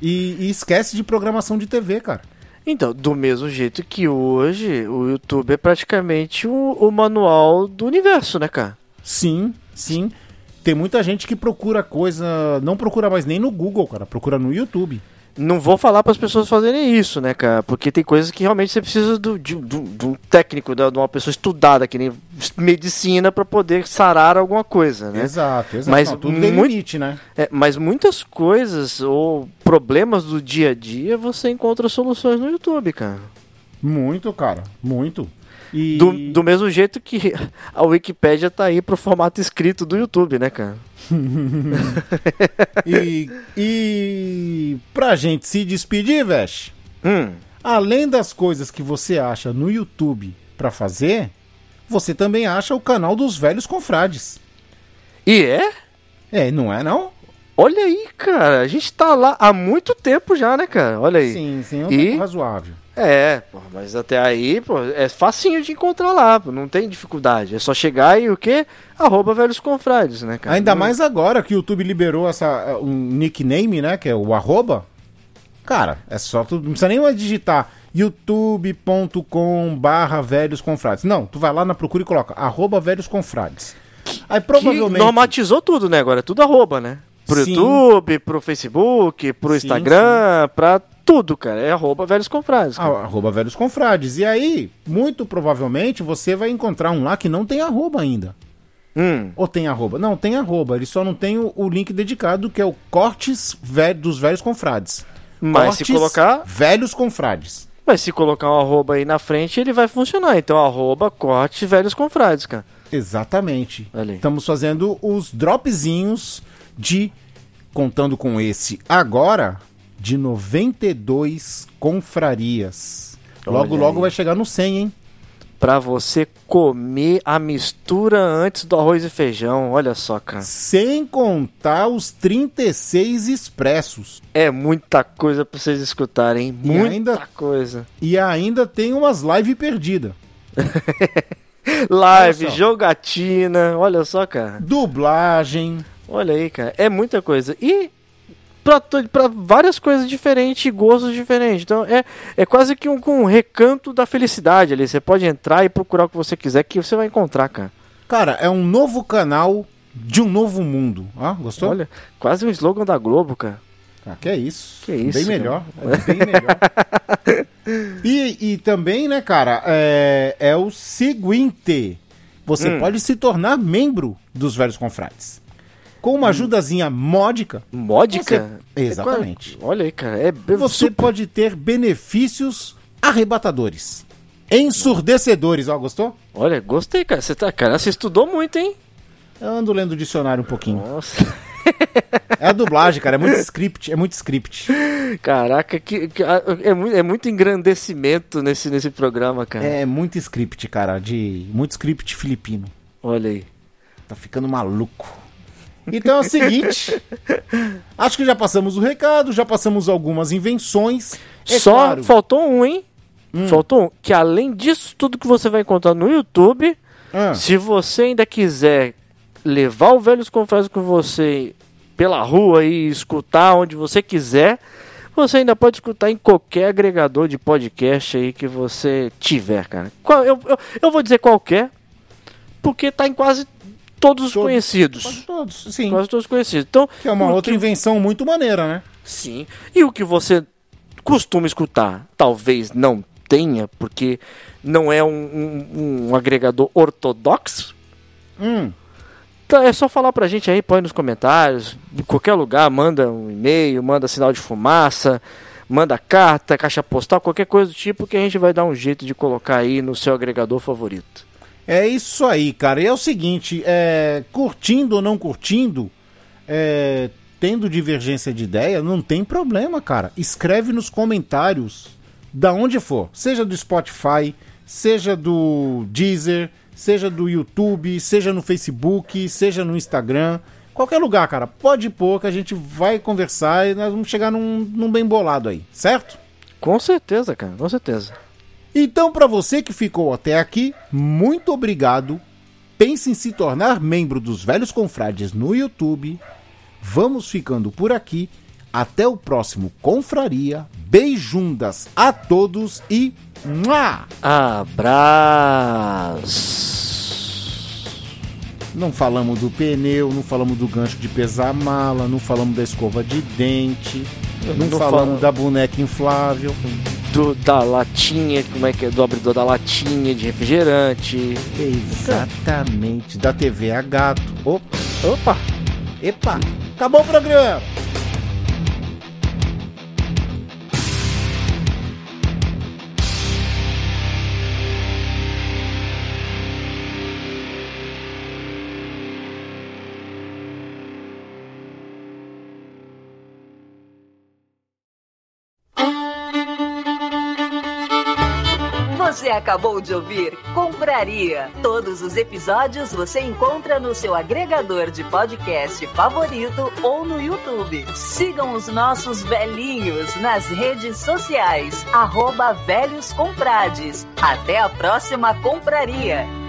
E, e esquece de programação de TV, cara. Então, do mesmo jeito que hoje o YouTube é praticamente o, o manual do universo, né, cara? Sim, sim. Tem muita gente que procura coisa. Não procura mais nem no Google, cara. Procura no YouTube. Não vou falar para as pessoas fazerem isso, né, cara? Porque tem coisas que realmente você precisa do, de, do- de um técnico, de uma pessoa estudada, que nem medicina, para poder sarar alguma coisa, né? Exato, exato. Mas Não, muito- limite, né? É, mas muitas coisas ou problemas do dia a dia você encontra soluções no YouTube, cara. Muito, cara. Muito. E... Do, do mesmo jeito que a Wikipédia tá aí pro formato escrito do YouTube, né, cara? E, e pra gente se despedir, Vesh, Hum. além das coisas que você acha no YouTube pra fazer, você também acha o canal dos velhos confrades. E é? É, não é não? Olha aí, cara. A gente tá lá há muito tempo já, né, cara? Olha aí. Sim, sim, é um E? tempo razoável. É, pô, mas até aí, pô, é facinho de encontrar lá, pô, não tem dificuldade. É só chegar e o quê? Arroba velhos confrades, né, cara? Ainda Não- mais agora que o YouTube liberou essa, um nickname, né? Que é o arroba. Cara, é só tu. Não precisa nem mais digitar youtube.com barra velhos confrades. Não, tu vai lá na procura e coloca arroba velhos confrades. Aí Que provavelmente. normatizou tudo, né? Agora é tudo arroba, né? Pro Sim. YouTube, pro Facebook, pro Sim, Instagram, pra tudo, cara. É arroba velhos confrades. cara. Ah, arroba velhos confrades. E aí, muito provavelmente, você vai encontrar um lá que não tem arroba ainda. Hum, Ou tem arroba? Não, tem arroba. Ele só não tem o, o link dedicado, que é o Cortes Vé- dos Velhos Confrades. mas se Cortes colocar, Velhos Confrades. mas se colocar um arroba aí na frente, ele vai funcionar. Então, arroba corte velhos confrades, cara. Exatamente. Aí. Estamos fazendo os dropzinhos de. Contando com esse agora, de 92 confrarias. Logo, Olha logo aí. vai chegar no 100, hein? Pra você comer a mistura antes do arroz e feijão. Olha só, cara. Sem contar os 36 expressos. É muita coisa pra vocês escutarem. hein? E Muita ainda- coisa. E ainda tem umas live perdidas. Live, jogatina. Olha só, cara. Dublagem. Olha aí, cara. É muita coisa. E pra várias coisas diferentes, e gostos diferentes. Então é, é quase que um, um recanto da felicidade ali. Você pode entrar e procurar o que você quiser, que você vai encontrar, cara. Cara, é um novo canal de um novo mundo. Ah, gostou? Olha, quase um slogan da Globo, cara. Ah, que é isso. Que isso, Bem cara. melhor. É bem melhor. e, e também, né, cara, é, é o seguinte. Você Hum. pode se tornar membro dos Velhos Confrades. Com uma ajudazinha módica, Módica? Você- Exatamente. Olha aí, cara. É você super- pode ter benefícios arrebatadores. Ensurdecedores, ó, gostou? Olha, gostei, cara. Você tá, cara, você estudou muito, hein? Eu ando lendo o dicionário um pouquinho. Nossa. É a dublagem, cara, é muito script, é muito script. Caraca, que, que- é, muito, é muito engrandecimento nesse, nesse programa, cara. É muito script, cara, de muito script filipino. Olha aí. Tá ficando maluco. Então é o seguinte. acho que já passamos o recado, já passamos algumas invenções. É Só claro, Hum. faltou um, hein? Faltou um. Que além disso tudo que você vai encontrar no YouTube, Ah, se você ainda quiser levar o Velhos Confrades com você pela rua e escutar onde você quiser, você ainda pode escutar em qualquer agregador de podcast aí que você tiver, cara. Eu, eu, eu vou dizer qualquer, porque tá em quase todos os Todos. conhecidos. quase todos, sim. Quase todos conhecidos. Então, Que é uma outra que- invenção muito maneira, né? Sim. E o que você costuma escutar, talvez não tenha, porque não é um, um- um agregador ortodoxo. Hum, Então é só falar pra gente aí, põe nos comentários, em qualquer lugar, manda um e-mail, manda sinal de fumaça, manda carta, caixa postal, qualquer coisa do tipo que a gente vai dar um jeito de colocar aí no seu agregador favorito. É isso aí, cara. E é o seguinte, é, curtindo ou não curtindo, é, tendo divergência de ideia, não tem problema, cara. Escreve nos comentários da onde for, seja do Spotify, seja do Deezer, seja do YouTube, seja no Facebook, seja no Instagram, qualquer lugar, cara. Pode pôr que a gente vai conversar e nós vamos chegar num, num bem bolado aí, certo? Com certeza, cara, com certeza. Então, para você que ficou até aqui, muito obrigado. Pense em se tornar membro dos Velhos Confrades no YouTube. Vamos ficando por aqui. Até o próximo Confraria. Beijundas a todos e. Mua! Abraço. Não falamos do pneu, não falamos do gancho de pesar a mala, não falamos da escova de dente, não, Não falamos falamos. da boneca inflável. Do, da latinha, como é que é? Do abridor da latinha de refrigerante. Exatamente, da TV a gato. Opa, Opa! epa, acabou o programa! Você acabou de ouvir Compraria. Todos os episódios você encontra no seu agregador de podcast favorito ou no YouTube. Sigam os nossos velhinhos nas redes sociais, arroba. Até a próxima Compraria.